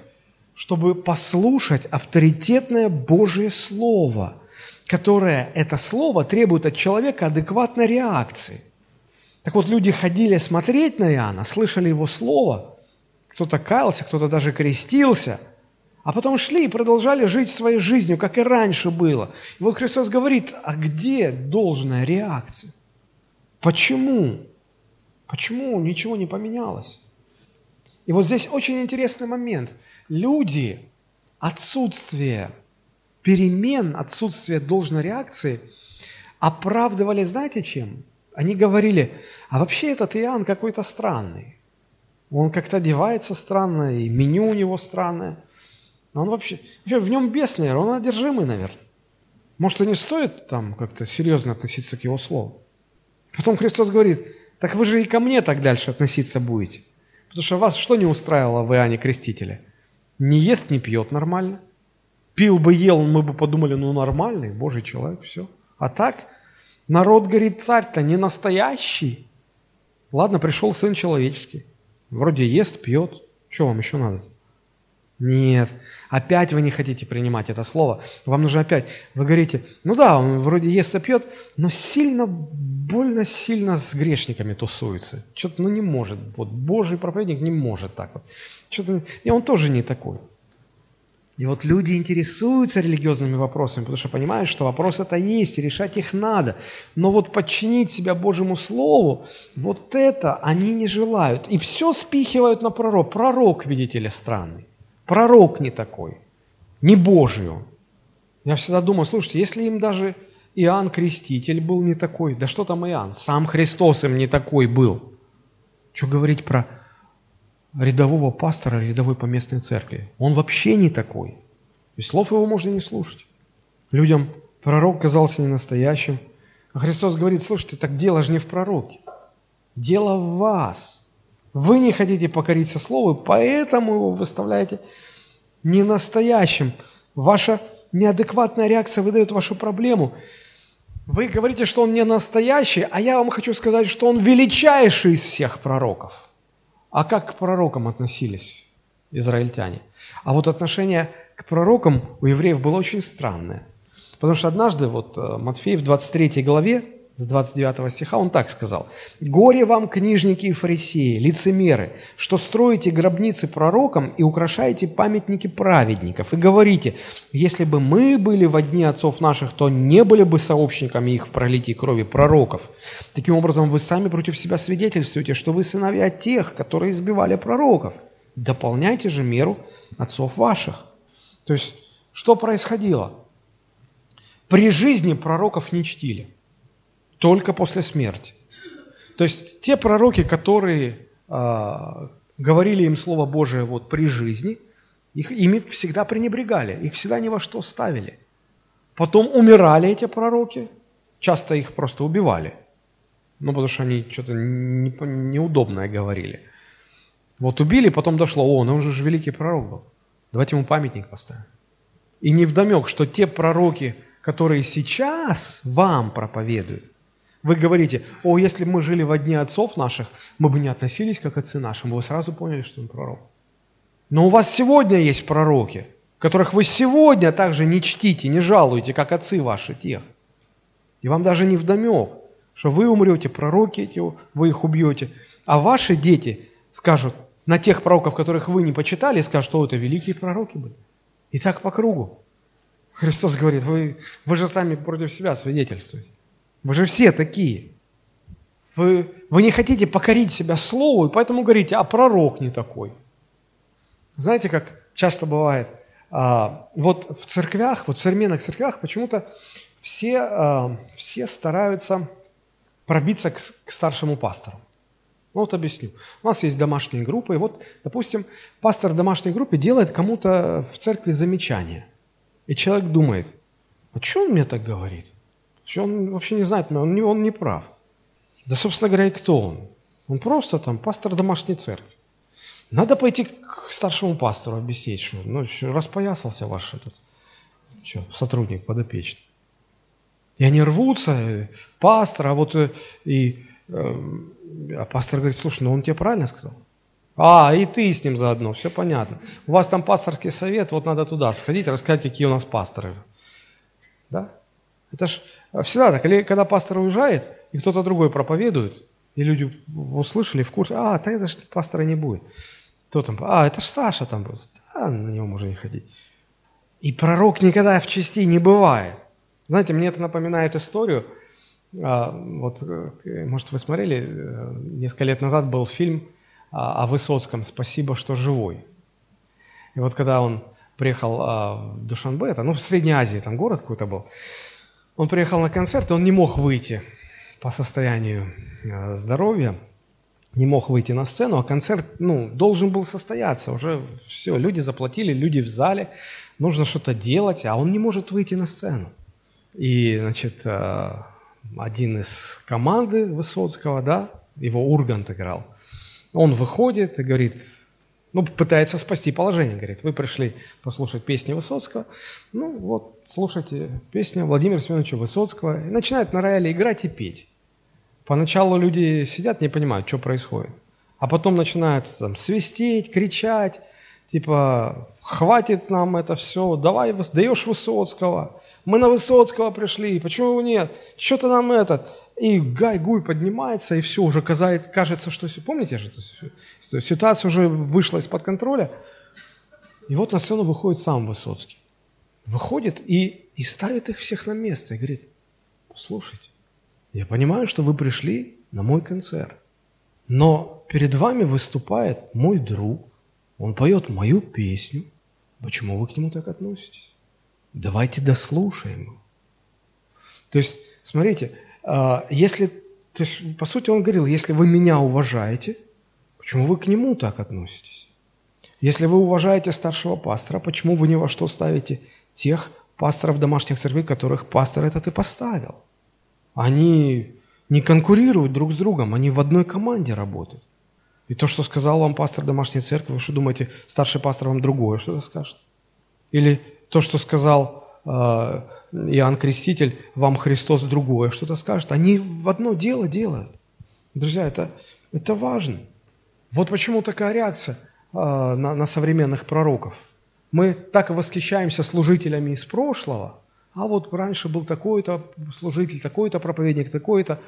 чтобы послушать авторитетное Божье Слово, которое, это Слово, требует от человека адекватной реакции. Так вот, люди ходили смотреть на Иоанна, слышали его Слово, кто-то каялся, кто-то даже крестился – а потом шли и продолжали жить своей жизнью, как и раньше было. И вот Христос говорит, а где должная реакция? Почему? Почему ничего не поменялось? И вот здесь очень интересный момент. Люди, отсутствие перемен, отсутствие должной реакции оправдывали, знаете чем? Они говорили, а вообще этот Иоанн какой-то странный. Он как-то одевается странно, и меню у него странное – но он вообще, вообще в нем бес, наверное, он одержимый, наверное. Может, и не стоит там как-то серьезно относиться к его слову. Потом Христос говорит, так вы же и ко мне так дальше относиться будете. Потому что вас что не устраивало в Иоанне Крестителе? Не ест, не пьет нормально. Пил бы, ел, мы бы подумали, ну нормальный, Божий человек, все. А так, народ говорит, царь-то не настоящий. Ладно, пришел Сын Человеческий. Вроде ест, пьет. Что вам еще надо? Нет, опять вы не хотите принимать это слово. Вам нужно опять, вы говорите, ну да, он вроде ест и пьет, но сильно, больно сильно с грешниками тусуется. Что-то, ну не может, вот Божий проповедник не может так вот. Что-то, и он тоже не такой. И вот люди интересуются религиозными вопросами, потому что понимают, что вопрос это есть, и решать их надо. Но вот подчинить себя Божьему Слову, вот это они не желают. И все спихивают на пророк. Пророк, видите ли, странный. Пророк не такой, не Божию. Я всегда думаю, слушайте, если им даже Иоанн Креститель был не такой, да что там Иоанн, сам Христос им не такой был. Что говорить про рядового пастора, рядовой поместной церкви? Он вообще не такой. И слов его можно не слушать. Людям пророк казался не настоящим, А Христос говорит, слушайте, так дело же не в пророке. Дело в вас. Вы не хотите покориться Слову, поэтому его выставляете ненастоящим. Ваша неадекватная реакция выдает вашу проблему. Вы говорите, что он не настоящий, а я вам хочу сказать, что он величайший из всех пророков. А как к пророкам относились израильтяне? А вот отношение к пророкам у евреев было очень странное. Потому что однажды, вот э, Матфей в 23 главе, с 29 стиха, он так сказал. «Горе вам, книжники и фарисеи, лицемеры, что строите гробницы пророкам и украшаете памятники праведников, и говорите, если бы мы были в дни отцов наших, то не были бы сообщниками их в пролитии крови пророков. Таким образом, вы сами против себя свидетельствуете, что вы сыновья тех, которые избивали пророков. Дополняйте же меру отцов ваших». То есть, что происходило? При жизни пророков не чтили – только после смерти. То есть те пророки, которые э, говорили им Слово Божие вот при жизни, их, ими всегда пренебрегали, их всегда ни во что ставили. Потом умирали эти пророки, часто их просто убивали. Ну, потому что они что-то не, неудобное говорили. Вот убили, потом дошло, о, ну он же великий пророк был. Давайте ему памятник поставим. И не вдомек, что те пророки, которые сейчас вам проповедуют, вы говорите, о, если бы мы жили в дни отцов наших, мы бы не относились как отцы наши, мы бы сразу поняли, что он пророк. Но у вас сегодня есть пророки, которых вы сегодня также не чтите, не жалуете, как отцы ваши тех. И вам даже не вдомек, что вы умрете, пророки эти, вы их убьете, а ваши дети скажут на тех пророков, которых вы не почитали, скажут, что это великие пророки были. И так по кругу. Христос говорит, вы, вы же сами против себя свидетельствуете. Вы же все такие. Вы, вы не хотите покорить себя слову, и поэтому говорите, а пророк не такой. Знаете, как часто бывает, а, вот в церквях, вот в современных церквях почему-то все, а, все стараются пробиться к, к старшему пастору. Ну вот объясню. У нас есть домашние группы, и вот, допустим, пастор домашней группы делает кому-то в церкви замечание. И человек думает, а что он мне так говорит? Что он вообще не знает, он не, он не прав. Да, собственно говоря, и кто он? Он просто там пастор домашней церкви. Надо пойти к старшему пастору объяснить, что ну, распоясался ваш этот что, сотрудник подопечный. И они рвутся, э, пастор, а вот э, и э, а пастор говорит, слушай, ну он тебе правильно сказал? А, и ты с ним заодно, все понятно. У вас там пасторский совет, вот надо туда сходить, рассказать, какие у нас пасторы. Да? Это ж всегда так. Или когда пастор уезжает, и кто-то другой проповедует, и люди услышали в курсе, а, так это же пастора не будет. Кто там? А, это ж Саша там будет. Да, на него можно не ходить. И пророк никогда в части не бывает. Знаете, мне это напоминает историю. А, вот, э, может, вы смотрели, э, несколько лет назад был фильм а, о Высоцком «Спасибо, что живой». И вот когда он приехал а, в Душанбе, это, ну, в Средней Азии, там город какой-то был, он приехал на концерт, и он не мог выйти по состоянию э, здоровья, не мог выйти на сцену, а концерт ну, должен был состояться. Уже все, люди заплатили, люди в зале, нужно что-то делать, а он не может выйти на сцену. И, значит, э, один из команды Высоцкого, да, его Ургант играл, он выходит и говорит, ну, пытается спасти положение, говорит, вы пришли послушать песни Высоцкого, ну, вот, слушайте песню Владимира Семеновича Высоцкого, и начинает на рояле играть и петь. Поначалу люди сидят, не понимают, что происходит, а потом начинают там, свистеть, кричать, типа, хватит нам это все, давай, даешь Высоцкого, мы на Высоцкого пришли, почему нет, что-то нам этот, и гай-гуй поднимается, и все, уже кажется, что... Помните же, ситуация уже вышла из-под контроля. И вот на сцену выходит сам Высоцкий. Выходит и, и ставит их всех на место и говорит, слушайте, я понимаю, что вы пришли на мой концерт, но перед вами выступает мой друг, он поет мою песню. Почему вы к нему так относитесь? Давайте дослушаем его. То есть, смотрите, если, то есть, по сути, он говорил, если вы меня уважаете, почему вы к нему так относитесь? Если вы уважаете старшего пастора, почему вы ни во что ставите тех пасторов домашних церквей, которых пастор этот и поставил? они не конкурируют друг с другом, они в одной команде работают. И то, что сказал вам пастор домашней церкви, вы что думаете, старший пастор вам другое что-то скажет? Или то, что сказал э, Иоанн Креститель, вам Христос другое что-то скажет? Они в одно дело делают. Друзья, это, это важно. Вот почему такая реакция э, на, на современных пророков. Мы так восхищаемся служителями из прошлого, а вот раньше был такой-то служитель, такой-то проповедник, такой-то.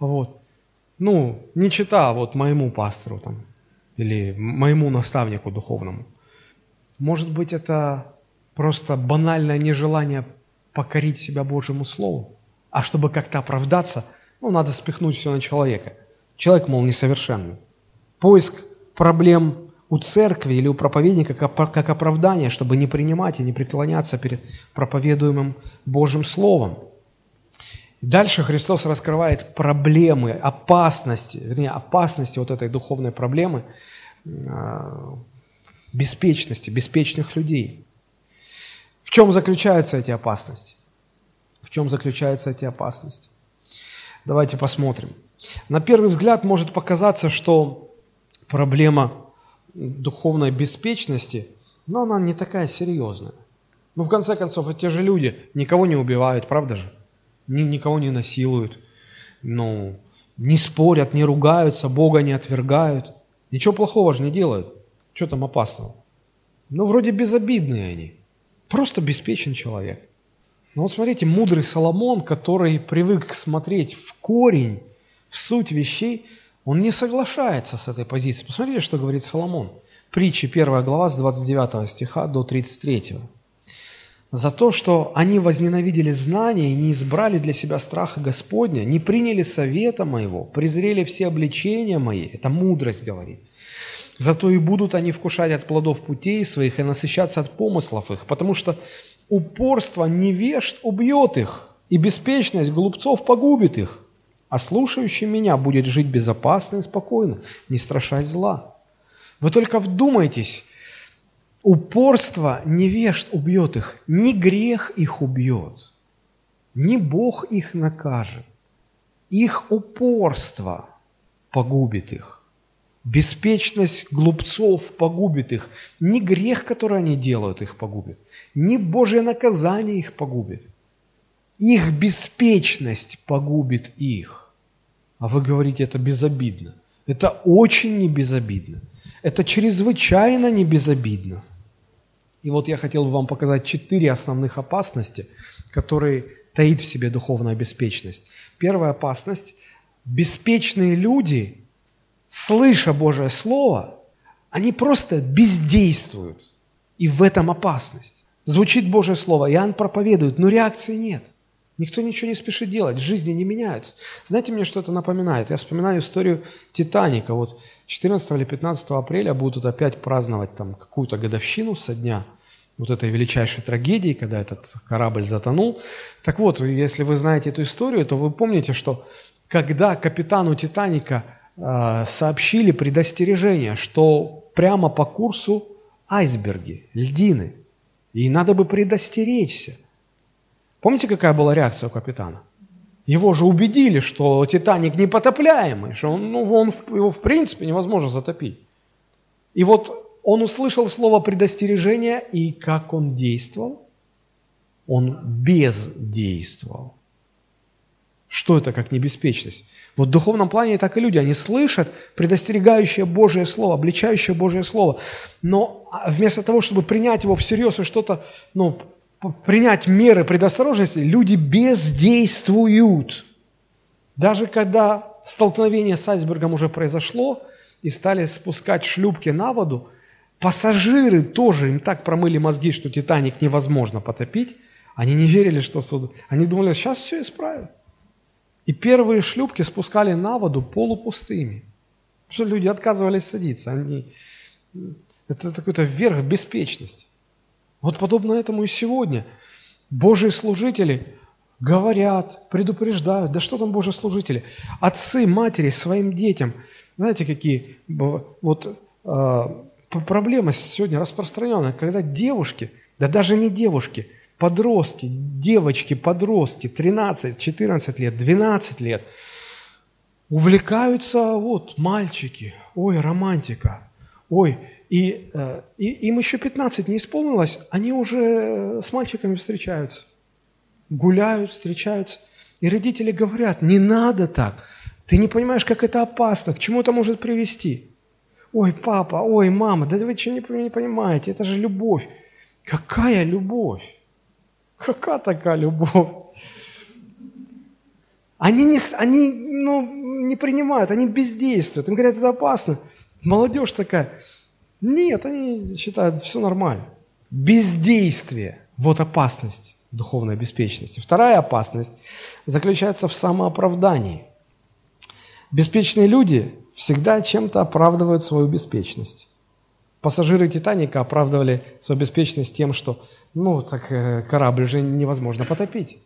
Вот. Ну, не чита вот моему пастору там, или моему наставнику духовному. Может быть, это просто банальное нежелание покорить себя Божьему Слову. А чтобы как-то оправдаться, ну, надо спихнуть все на человека. Человек, мол, несовершенный. Поиск проблем у церкви или у проповедника как оправдание, чтобы не принимать и не преклоняться перед проповедуемым Божьим Словом. Дальше Христос раскрывает проблемы, опасности, вернее, опасности вот этой духовной проблемы а, беспечности, беспечных людей. В чем заключаются эти опасности? В чем заключаются эти опасности? Давайте посмотрим. На первый взгляд может показаться, что проблема духовной беспечности, но она не такая серьезная. Ну, в конце концов, эти же люди никого не убивают, правда же? никого не насилуют, ну, не спорят, не ругаются, Бога не отвергают. Ничего плохого же не делают. Что там опасного? Ну, вроде безобидные они. Просто беспечен человек. Но вот смотрите, мудрый Соломон, который привык смотреть в корень, в суть вещей, он не соглашается с этой позицией. Посмотрите, что говорит Соломон. Притчи 1 глава с 29 стиха до 33 за то, что они возненавидели знания и не избрали для себя страха Господня, не приняли совета моего, презрели все обличения мои, это мудрость говорит. Зато и будут они вкушать от плодов путей своих и насыщаться от помыслов их, потому что упорство невежд убьет их, и беспечность глупцов погубит их, а слушающий меня будет жить безопасно и спокойно, не страшать зла. Вы только вдумайтесь, Упорство невежд убьет их, не грех их убьет, не Бог их накажет. Их упорство погубит их. Беспечность глупцов погубит их. Не грех, который они делают, их погубит. Не Божье наказание их погубит. Их беспечность погубит их. А вы говорите, это безобидно. Это очень не безобидно. Это чрезвычайно не безобидно. И вот я хотел бы вам показать четыре основных опасности, которые таит в себе духовная беспечность. Первая опасность – беспечные люди, слыша Божье Слово, они просто бездействуют. И в этом опасность. Звучит Божье Слово, Иоанн проповедует, но реакции нет. Никто ничего не спешит делать, жизни не меняются. Знаете, мне что это напоминает? Я вспоминаю историю Титаника. Вот 14 или 15 апреля будут опять праздновать там какую-то годовщину со дня – вот этой величайшей трагедии, когда этот корабль затонул. Так вот, если вы знаете эту историю, то вы помните, что когда капитану «Титаника» сообщили предостережение, что прямо по курсу айсберги, льдины, и надо бы предостеречься. Помните, какая была реакция у капитана? Его же убедили, что «Титаник» непотопляемый, что он, ну, он, его в принципе невозможно затопить. И вот он услышал слово предостережения, и как он действовал? Он бездействовал. Что это как небеспечность? Вот в духовном плане так и люди, они слышат предостерегающее Божье Слово, обличающее Божье Слово, но вместо того, чтобы принять его всерьез и что-то, ну, принять меры предосторожности, люди бездействуют. Даже когда столкновение с айсбергом уже произошло, и стали спускать шлюпки на воду, Пассажиры тоже, им так промыли мозги, что Титаник невозможно потопить. Они не верили, что суд... Они думали, сейчас все исправят. И первые шлюпки спускали на воду полупустыми. Что люди отказывались садиться. Они... Это какой-то верх беспечности. Вот подобно этому и сегодня. Божьи служители говорят, предупреждают. Да что там Божьи служители? Отцы, матери своим детям. Знаете, какие... Вот а, проблема сегодня распространенная, когда девушки, да даже не девушки, подростки, девочки, подростки, 13, 14 лет, 12 лет, увлекаются, вот, мальчики, ой, романтика, ой, и, э, и им еще 15 не исполнилось, они уже с мальчиками встречаются, гуляют, встречаются. И родители говорят, не надо так, ты не понимаешь, как это опасно, к чему это может привести. Ой, папа, ой, мама, да вы что не, не понимаете, это же любовь. Какая любовь? Какая такая любовь? Они, не, они ну, не принимают, они бездействуют. Им говорят, это опасно. Молодежь такая. Нет, они считают, все нормально. Бездействие. Вот опасность духовной беспечности. Вторая опасность заключается в самооправдании. Беспечные люди всегда чем-то оправдывают свою беспечность. Пассажиры «Титаника» оправдывали свою беспечность тем, что ну, так э, корабль же невозможно потопить.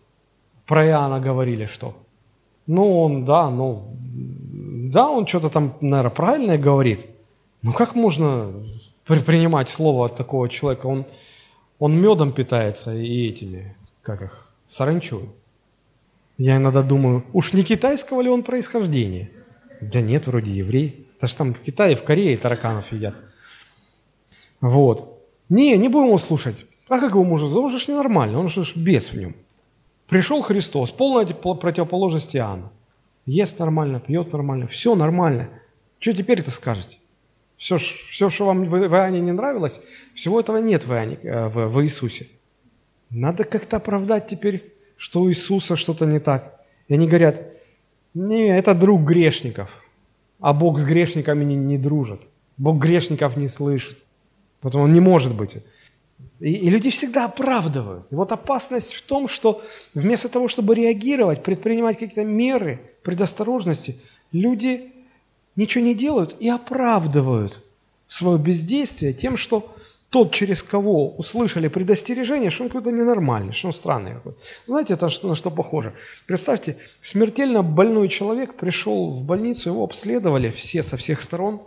Про Иоанна говорили, что ну, он, да, ну, да, он что-то там, наверное, правильное говорит. Но как можно принимать слово от такого человека? Он, он медом питается и этими, как их, саранчой. Я иногда думаю, уж не китайского ли он происхождения? Да нет, вроде еврей. Даже там в Китае, в Корее тараканов едят. Вот. Не, не будем его слушать. А как его можно? Он же ж ненормальный, он же ж бес в нем. Пришел Христос, полная противоположность Иоанна. Ест нормально, пьет нормально, все нормально. Что теперь это скажете? Все, все, что вам в Иоанне не нравилось, всего этого нет в, Иоанне, э, в, в Иисусе. Надо как-то оправдать теперь, что у Иисуса что-то не так. И они говорят, не, это друг грешников, а Бог с грешниками не, не дружит. Бог грешников не слышит. Поэтому он не может быть. И, и люди всегда оправдывают. И вот опасность в том, что вместо того, чтобы реагировать, предпринимать какие-то меры предосторожности, люди ничего не делают и оправдывают свое бездействие тем, что тот, через кого услышали предостережение, что он какой-то ненормальный, что он странный какой-то. Знаете, это что, на что похоже? Представьте, смертельно больной человек пришел в больницу, его обследовали все со всех сторон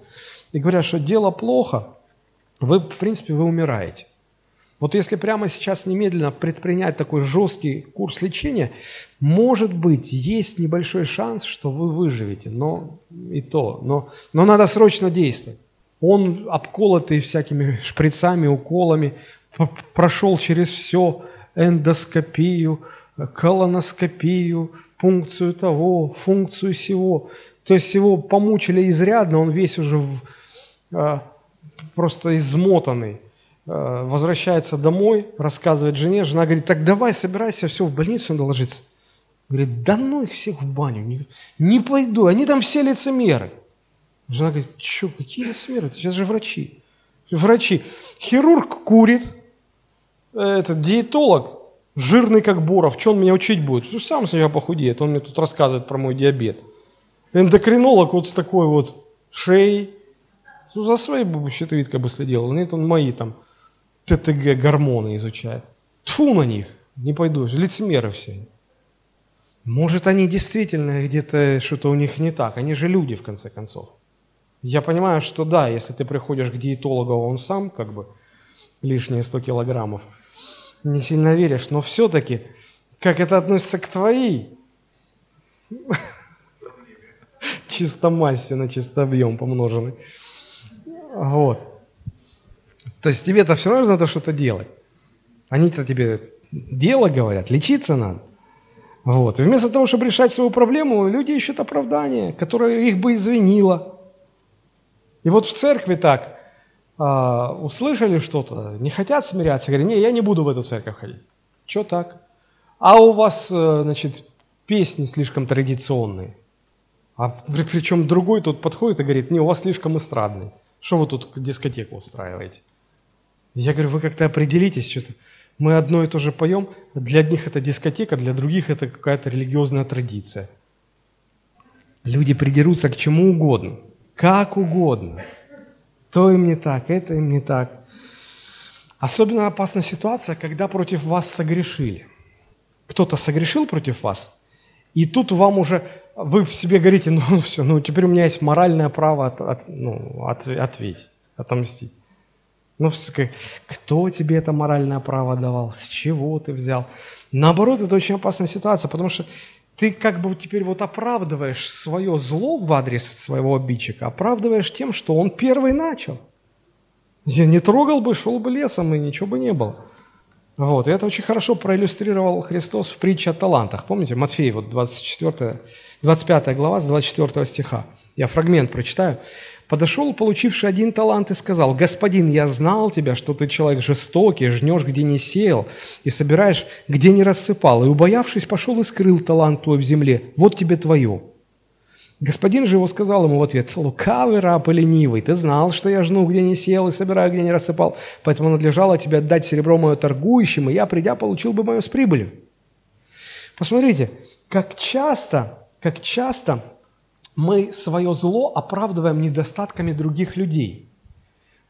и говорят, что дело плохо, вы, в принципе, вы умираете. Вот если прямо сейчас немедленно предпринять такой жесткий курс лечения, может быть, есть небольшой шанс, что вы выживете, но и то, но, но надо срочно действовать. Он обколотый всякими шприцами, уколами, прошел через все, эндоскопию, колоноскопию, функцию того, функцию всего. То есть его помучили изрядно, он весь уже в, а, просто измотанный. Э, возвращается домой, рассказывает жене, жена говорит, так давай, собирайся, все, в больницу надо ложиться. Говорит, да ну их всех в баню, не, не пойду, они там все лицемеры. Жена говорит, что, какие лицемеры, сейчас же врачи. Врачи. Хирург курит, этот диетолог, жирный как Боров, что он меня учить будет? Ну, сам себя похудеет, он мне тут рассказывает про мой диабет. Эндокринолог вот с такой вот шеей, ну, за своей щитовидкой бы следил, нет, он мои там ТТГ гормоны изучает. Тфу на них, не пойду, лицемеры все. Может, они действительно где-то что-то у них не так, они же люди, в конце концов. Я понимаю, что да, если ты приходишь к диетологу, он сам как бы лишние 100 килограммов, не сильно веришь, но все-таки, как это относится к твоей чистомассе на чистобъем помноженный. Вот. То есть тебе-то все равно надо что-то делать. Они-то тебе дело говорят, лечиться надо. Вот. И вместо того, чтобы решать свою проблему, люди ищут оправдание, которое их бы извинило. И вот в церкви так, а, услышали что-то, не хотят смиряться, говорят, не, я не буду в эту церковь ходить. Что так? А у вас, э, значит, песни слишком традиционные. А причем другой тут подходит и говорит, не, у вас слишком эстрадный. Что вы тут дискотеку устраиваете? Я говорю, вы как-то определитесь, что-то. Мы одно и то же поем, для одних это дискотека, для других это какая-то религиозная традиция. Люди придерутся к чему угодно, как угодно. То им не так, это им не так. Особенно опасна ситуация, когда против вас согрешили. Кто-то согрешил против вас, и тут вам уже, вы в себе говорите, ну все, ну теперь у меня есть моральное право от, от, ну, от, ответить, отомстить. Ну, кто тебе это моральное право давал? С чего ты взял? Наоборот, это очень опасная ситуация, потому что ты как бы теперь вот оправдываешь свое зло в адрес своего обидчика, оправдываешь тем, что он первый начал. Я не трогал бы, шел бы лесом, и ничего бы не было. Вот, и это очень хорошо проиллюстрировал Христос в притче о талантах. Помните, Матфей, вот 24, 25 глава с 24 стиха. Я фрагмент прочитаю. Подошел, получивший один талант, и сказал, «Господин, я знал тебя, что ты человек жестокий, жнешь, где не сеял, и собираешь, где не рассыпал, и, убоявшись, пошел и скрыл талант твой в земле. Вот тебе твое». Господин же его сказал ему в ответ, «Лукавый раб и ленивый, ты знал, что я жну, где не сел, и собираю, где не рассыпал, поэтому надлежало тебе отдать серебро мое торгующим, и я, придя, получил бы мое с прибылью». Посмотрите, как часто, как часто мы свое зло оправдываем недостатками других людей.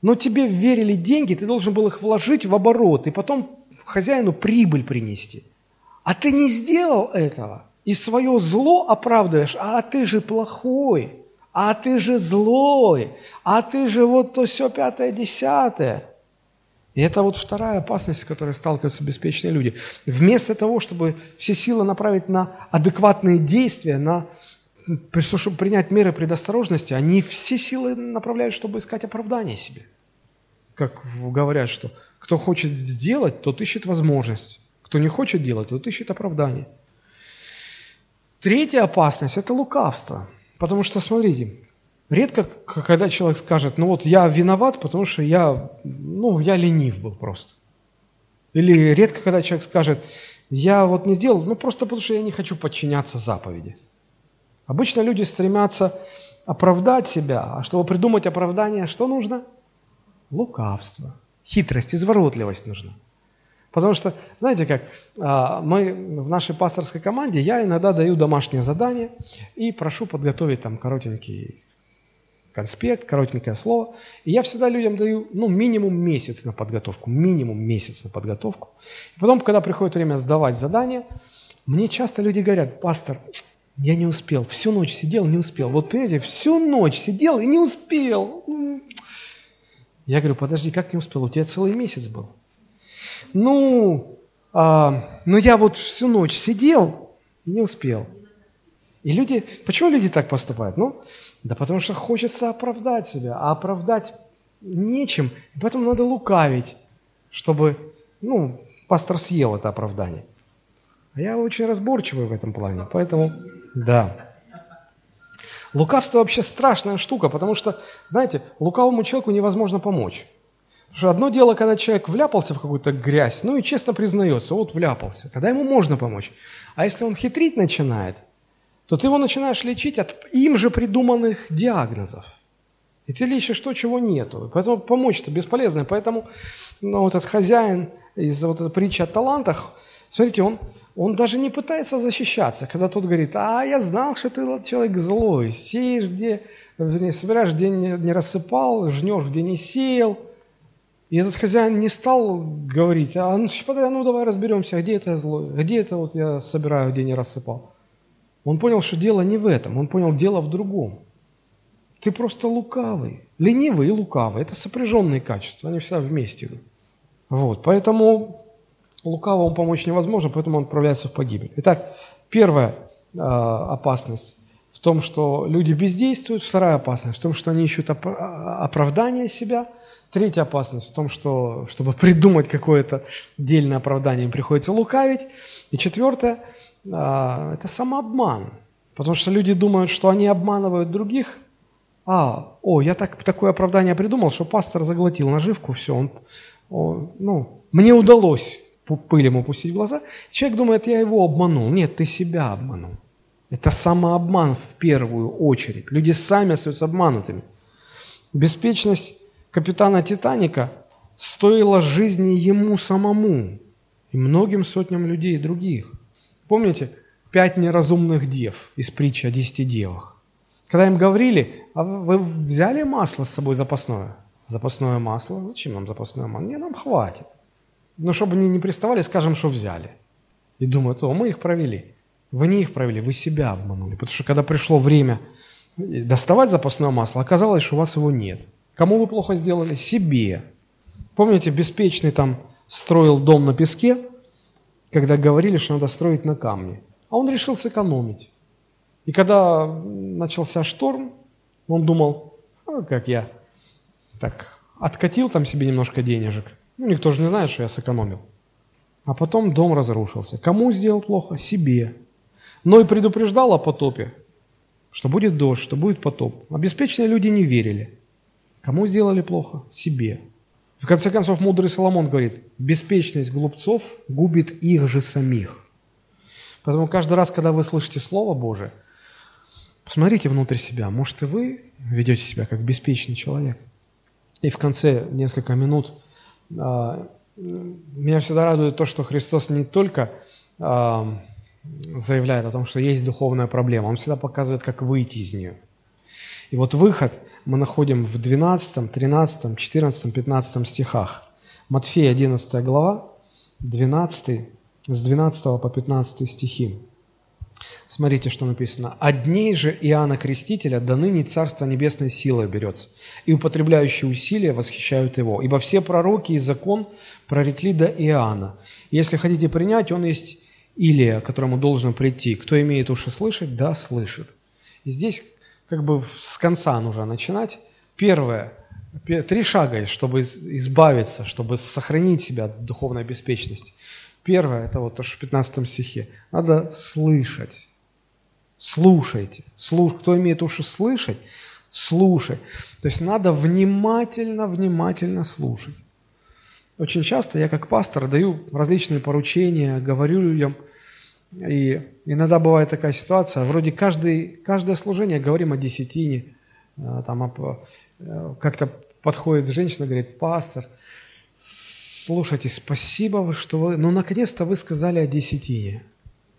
Но тебе верили деньги, ты должен был их вложить в оборот и потом хозяину прибыль принести. А ты не сделал этого. И свое зло оправдываешь, а ты же плохой, а ты же злой, а ты же вот то все пятое, десятое. И это вот вторая опасность, с которой сталкиваются беспечные люди. Вместо того, чтобы все силы направить на адекватные действия, на чтобы принять меры предосторожности, они все силы направляют, чтобы искать оправдание себе. Как говорят, что кто хочет сделать, тот ищет возможность. Кто не хочет делать, тот ищет оправдание. Третья опасность – это лукавство. Потому что, смотрите, редко, когда человек скажет, ну вот я виноват, потому что я, ну, я ленив был просто. Или редко, когда человек скажет, я вот не сделал, ну просто потому что я не хочу подчиняться заповеди. Обычно люди стремятся оправдать себя, а чтобы придумать оправдание, что нужно? Лукавство, хитрость, изворотливость нужна. Потому что, знаете как, а, мы в нашей пасторской команде, я иногда даю домашнее задание и прошу подготовить там коротенький конспект, коротенькое слово. И я всегда людям даю, ну, минимум месяц на подготовку, минимум месяц на подготовку. И потом, когда приходит время сдавать задание, мне часто люди говорят, пастор, я не успел. Всю ночь сидел, не успел. Вот понимаете, всю ночь сидел и не успел. Я говорю, подожди, как не успел? У тебя целый месяц был. Ну, а, ну я вот всю ночь сидел и не успел. И люди, почему люди так поступают? Ну, да потому что хочется оправдать себя, а оправдать нечем, и поэтому надо лукавить, чтобы, ну, пастор съел это оправдание. А я очень разборчивый в этом плане, поэтому да. Лукавство вообще страшная штука, потому что, знаете, лукавому человеку невозможно помочь. Что одно дело, когда человек вляпался в какую-то грязь, ну и честно признается, вот вляпался, тогда ему можно помочь. А если он хитрить начинает, то ты его начинаешь лечить от им же придуманных диагнозов. И ты лечишь то, чего нету. Поэтому помочь-то бесполезно. Поэтому ну, вот этот хозяин из вот этой притчи о талантах, смотрите, он он даже не пытается защищаться, когда тот говорит, а я знал, что ты человек злой, сеешь где, вернее, собираешь, где не, не рассыпал, жнешь, где не сеял. И этот хозяин не стал говорить, а ну, ну давай разберемся, где это я злой, где это вот я собираю, где не рассыпал. Он понял, что дело не в этом, он понял, дело в другом. Ты просто лукавый, ленивый и лукавый. Это сопряженные качества, они всегда вместе. Вот, поэтому лукавому помочь невозможно, поэтому он отправляется в погибель. Итак, первая э, опасность в том, что люди бездействуют, вторая опасность в том, что они ищут оп- а, оправдание себя, третья опасность в том, что чтобы придумать какое-то дельное оправдание, им приходится лукавить, и четвертое э, – это самообман, потому что люди думают, что они обманывают других, а, о, я так, такое оправдание придумал, что пастор заглотил наживку, все, он, он ну, мне удалось пыль ему пустить в глаза, человек думает, я его обманул. Нет, ты себя обманул. Это самообман в первую очередь. Люди сами остаются обманутыми. Беспечность капитана Титаника стоила жизни ему самому и многим сотням людей других. Помните пять неразумных дев из притчи о десяти девах? Когда им говорили, а вы взяли масло с собой запасное? Запасное масло? Зачем нам запасное масло? Не, нам хватит. Но чтобы они не приставали, скажем, что взяли. И думают, о, мы их провели. Вы не их провели, вы себя обманули. Потому что когда пришло время доставать запасное масло, оказалось, что у вас его нет. Кому вы плохо сделали? Себе. Помните, беспечный там строил дом на песке, когда говорили, что надо строить на камне. А он решил сэкономить. И когда начался шторм, он думал, а, как я так откатил там себе немножко денежек. Ну, никто же не знает, что я сэкономил. А потом дом разрушился. Кому сделал плохо? Себе. Но и предупреждал о потопе, что будет дождь, что будет потоп. Обеспеченные люди не верили. Кому сделали плохо? Себе. В конце концов, мудрый Соломон говорит, беспечность глупцов губит их же самих. Поэтому каждый раз, когда вы слышите Слово Божие, посмотрите внутрь себя. Может, и вы ведете себя как беспечный человек. И в конце несколько минут а, меня всегда радует то, что Христос не только а, заявляет о том, что есть духовная проблема, Он всегда показывает, как выйти из нее. И вот выход мы находим в 12, 13, 14, 15 стихах. Матфея 11 глава, 12, с 12 по 15 стихи. Смотрите, что написано. «Одни же Иоанна Крестителя до ныне Царство Небесной силой берется, и употребляющие усилия восхищают его. Ибо все пророки и закон прорекли до Иоанна. Если хотите принять, он есть Илия, которому должно прийти. Кто имеет уши слышать, да, слышит». И здесь как бы с конца нужно начинать. Первое, три шага, чтобы избавиться, чтобы сохранить себя от духовной беспечности. Первое, это вот в 15 стихе. Надо слышать. Слушайте. Слуш... Кто имеет уши слышать, слушай. То есть надо внимательно, внимательно слушать. Очень часто я как пастор даю различные поручения, говорю людям, и иногда бывает такая ситуация, вроде каждый, каждое служение говорим о десятине, а, там э, как-то подходит женщина, говорит, пастор, слушайте, спасибо, что вы, ну, наконец-то вы сказали о десятине.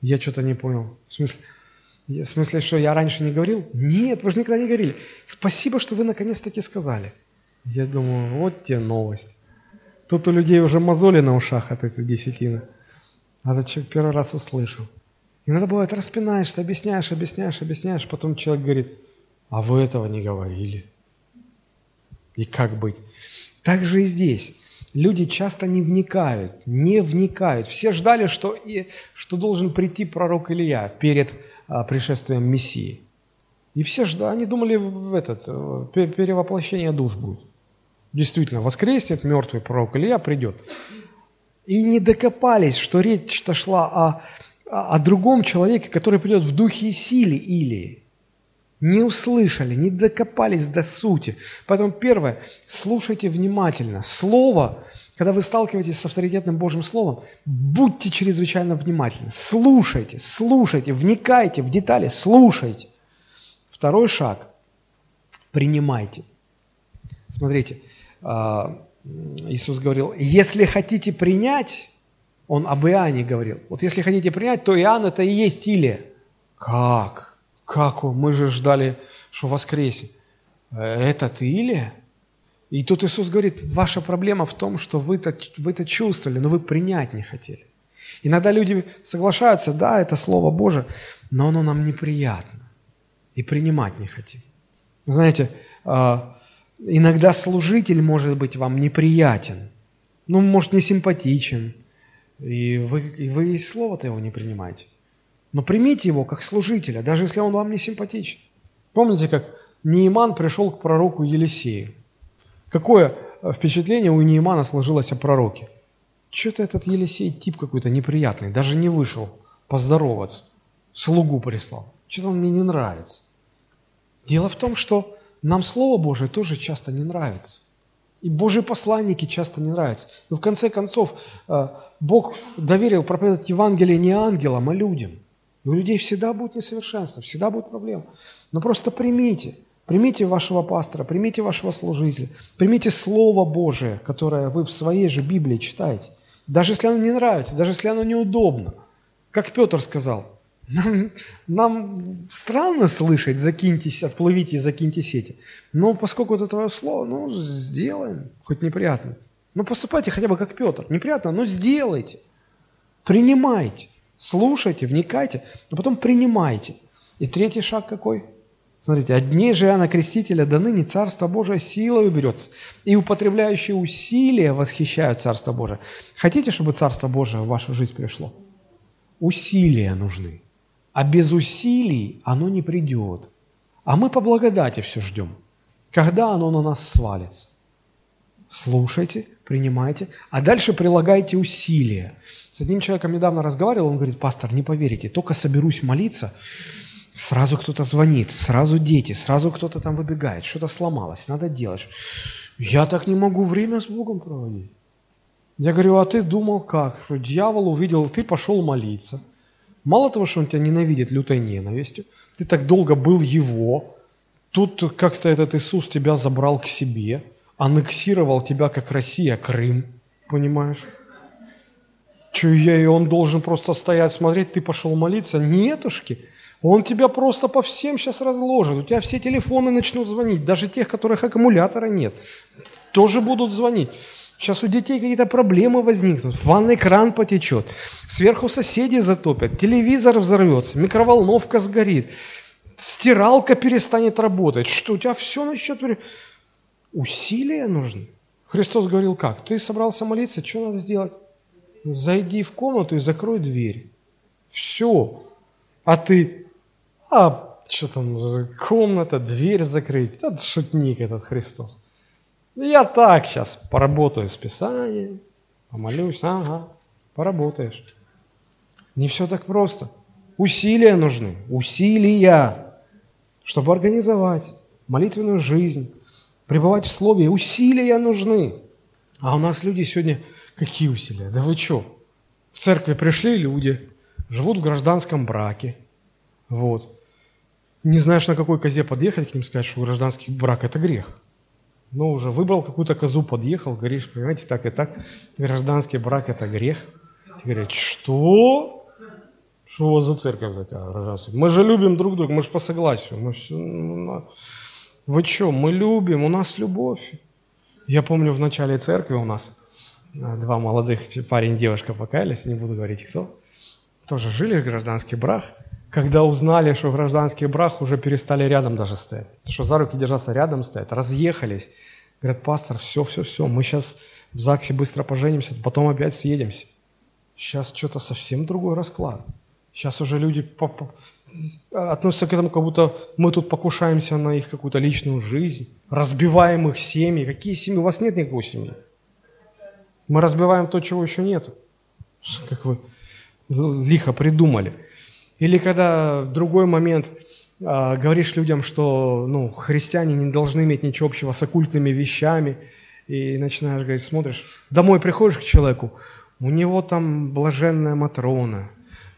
Я что-то не понял. В смысле, в смысле, что я раньше не говорил? Нет, вы же никогда не говорили. Спасибо, что вы наконец-таки сказали. Я думаю, вот тебе новость. Тут у людей уже мозоли на ушах от этой десятины. А зачем первый раз услышал? Иногда бывает, распинаешься, объясняешь, объясняешь, объясняешь, потом человек говорит, а вы этого не говорили. И как быть? Так же и здесь люди часто не вникают, не вникают. Все ждали, что, и, что должен прийти пророк Илья перед а, пришествием Мессии. И все ждали, они думали, в этот, э, перевоплощение душ будет. Действительно, воскреснет мертвый пророк Илья, придет. И не докопались, что речь-то шла о, о другом человеке, который придет в духе и силе Илии не услышали, не докопались до сути. Поэтому первое, слушайте внимательно. Слово, когда вы сталкиваетесь с авторитетным Божьим Словом, будьте чрезвычайно внимательны. Слушайте, слушайте, вникайте в детали, слушайте. Второй шаг – принимайте. Смотрите, а, Иисус говорил, если хотите принять, Он об Иоанне говорил, вот если хотите принять, то Иоанн – это и есть Илия. Как? Как? Мы же ждали, что воскресит. Э, это ты Илия? И тут Иисус говорит, ваша проблема в том, что вы-то вы -то чувствовали, но вы принять не хотели. Иногда люди соглашаются, да, это Слово Божие, но оно нам неприятно. И принимать не хотим. Знаете, а, иногда служитель может быть вам неприятен, ну, может, не симпатичен, и вы, и вы и слово-то его не принимаете. Но примите его как служителя, даже если он вам не симпатичен. Помните, как Неиман пришел к пророку Елисею? Какое э, впечатление у Неимана сложилось о пророке? Что-то этот Елисей тип какой-то неприятный, даже не вышел поздороваться, слугу прислал. Что-то он мне не нравится. Дело в том, что нам Слово Божие тоже часто не нравится. И Божьи посланники часто не нравятся. Но в конце концов, э, Бог доверил проповедовать Евангелие не ангелам, а людям – и у людей всегда будет несовершенство, всегда будет проблема. Но просто примите, примите вашего пастора, примите вашего служителя, примите Слово Божие, которое вы в своей же Библии читаете. Даже если оно не нравится, даже если оно неудобно. Как Петр сказал, нам, нам странно слышать, закиньтесь, отплывите закиньте сети. Но поскольку это твое слово, ну, сделаем, хоть неприятно. Ну, поступайте хотя бы как Петр. Неприятно, но сделайте. Принимайте. Слушайте, вникайте, а потом принимайте. И третий шаг какой? Смотрите, от дней же Иоанна Крестителя до ныне Царство Божие силой берется, и употребляющие усилия восхищают Царство Божие. Хотите, чтобы Царство Божие в вашу жизнь пришло? Усилия нужны. А без усилий оно не придет. А мы по благодати все ждем. Когда оно на нас свалится? Слушайте, принимайте, а дальше прилагайте усилия. С одним человеком недавно разговаривал, он говорит, пастор, не поверите, только соберусь молиться, сразу кто-то звонит, сразу дети, сразу кто-то там выбегает, что-то сломалось, надо делать. Я так не могу время с Богом проводить. Я говорю, а ты думал как? Дьявол увидел, ты пошел молиться. Мало того, что он тебя ненавидит лютой ненавистью, ты так долго был его, тут как-то этот Иисус тебя забрал к себе, аннексировал тебя как Россия, Крым, понимаешь? Че я, и он должен просто стоять, смотреть, ты пошел молиться? Нетушки. Он тебя просто по всем сейчас разложит. У тебя все телефоны начнут звонить, даже тех, которых аккумулятора нет. Тоже будут звонить. Сейчас у детей какие-то проблемы возникнут, ванный кран потечет, сверху соседи затопят, телевизор взорвется, микроволновка сгорит, стиралка перестанет работать. Что, у тебя все начнет... Усилия нужны. Христос говорил как? Ты собрался молиться, что надо сделать? Зайди в комнату и закрой дверь. Все. А ты, а что там, комната, дверь закрыть. Это шутник этот Христос. Я так сейчас поработаю с Писанием, помолюсь, ага, поработаешь. Не все так просто. Усилия нужны, усилия, чтобы организовать молитвенную жизнь, пребывать в Слове. Усилия нужны. А у нас люди сегодня Какие усилия? Да вы что? В церкви пришли люди, живут в гражданском браке, вот. Не знаешь, на какой козе подъехать к ним, сказать, что гражданский брак – это грех. Ну, уже выбрал какую-то козу, подъехал, говоришь, понимаете, так и так, гражданский брак – это грех. Ты говорят, что? Что у вас за церковь такая гражданская? Мы же любим друг друга, мы же по согласию. Мы все... Ну, вы что, мы любим, у нас любовь. Я помню, в начале церкви у нас – а, два молодых, парень и девушка покаялись, не буду говорить кто, тоже жили в гражданский брак. Когда узнали, что гражданский брак, уже перестали рядом даже стоять. что за руки держаться рядом стоят, разъехались. Говорят, пастор, все, все, все, мы сейчас в ЗАГСе быстро поженимся, потом опять съедемся. Сейчас что-то совсем другой расклад. Сейчас уже люди относятся к этому, как будто мы тут покушаемся на их какую-то личную жизнь, разбиваем их семьи. Какие семьи? У вас нет никакой семьи. Мы разбиваем то, чего еще нету. Как вы лихо придумали. Или когда другой момент а, говоришь людям, что ну, христиане не должны иметь ничего общего с оккультными вещами, и начинаешь говорить, смотришь, домой приходишь к человеку, у него там блаженная Матрона,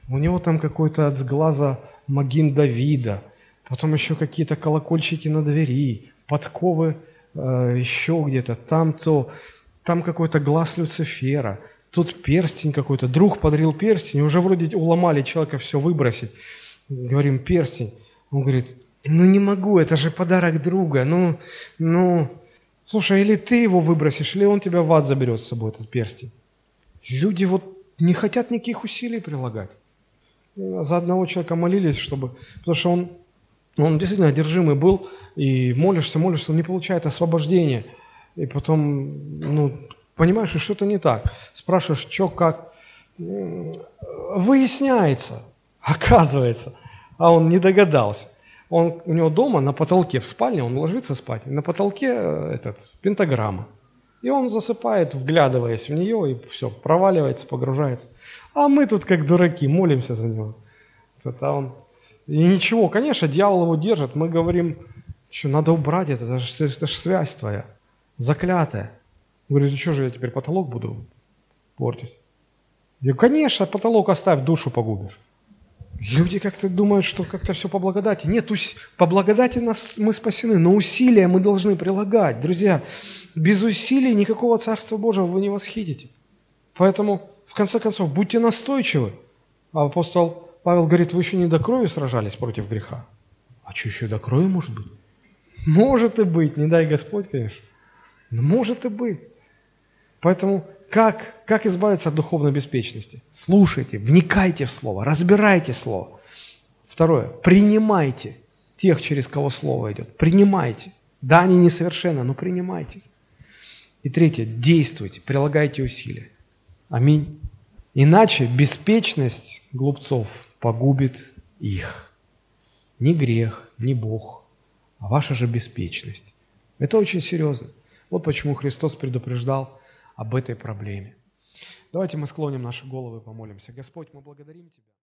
у него там какой-то от сглаза Магин Давида, потом еще какие-то колокольчики на двери, подковы э, еще где-то, там то там какой-то глаз Люцифера, тут перстень какой-то, друг подарил перстень, уже вроде уломали человека все выбросить. Говорим, перстень. Он говорит, ну не могу, это же подарок друга, ну, ну, слушай, или ты его выбросишь, или он тебя в ад заберет с собой, этот перстень. Люди вот не хотят никаких усилий прилагать. За одного человека молились, чтобы, потому что он, он действительно одержимый был, и молишься, молишься, он не получает освобождения – и потом, ну, понимаешь, что что-то не так. Спрашиваешь, что, как. Выясняется, оказывается, а он не догадался. Он, у него дома на потолке в спальне, он ложится спать, на потолке э, этот, пентаграмма. И он засыпает, вглядываясь в нее, и все, проваливается, погружается. А мы тут как дураки, молимся за него. Это он... И ничего, конечно, дьявол его держит. Мы говорим, что надо убрать это, это же, это же связь твоя заклятая. Говорит, что же я теперь потолок буду портить? Я говорю, конечно, потолок оставь, душу погубишь. Люди как-то думают, что как-то все по благодати. Нет, по благодати нас, мы спасены, но усилия мы должны прилагать. Друзья, без усилий никакого Царства Божьего вы не восхитите. Поэтому, в конце концов, будьте настойчивы. А апостол Павел говорит, вы еще не до крови сражались против греха. А что еще до крови может быть? Может и быть, не дай Господь, конечно. Ну, может и быть. Поэтому как, как избавиться от духовной беспечности? Слушайте, вникайте в Слово, разбирайте Слово. Второе, принимайте. тех, через кого Слово идет. Принимайте. Да, они несовершенны, но принимайте. И третье, действуйте, прилагайте усилия. Аминь. Иначе беспечность глупцов погубит их. Не грех, не Бог, а ваша же беспечность. Это очень серьезно. Вот почему Христос предупреждал об этой проблеме. Давайте мы склоним наши головы и помолимся. Господь, мы благодарим Тебя.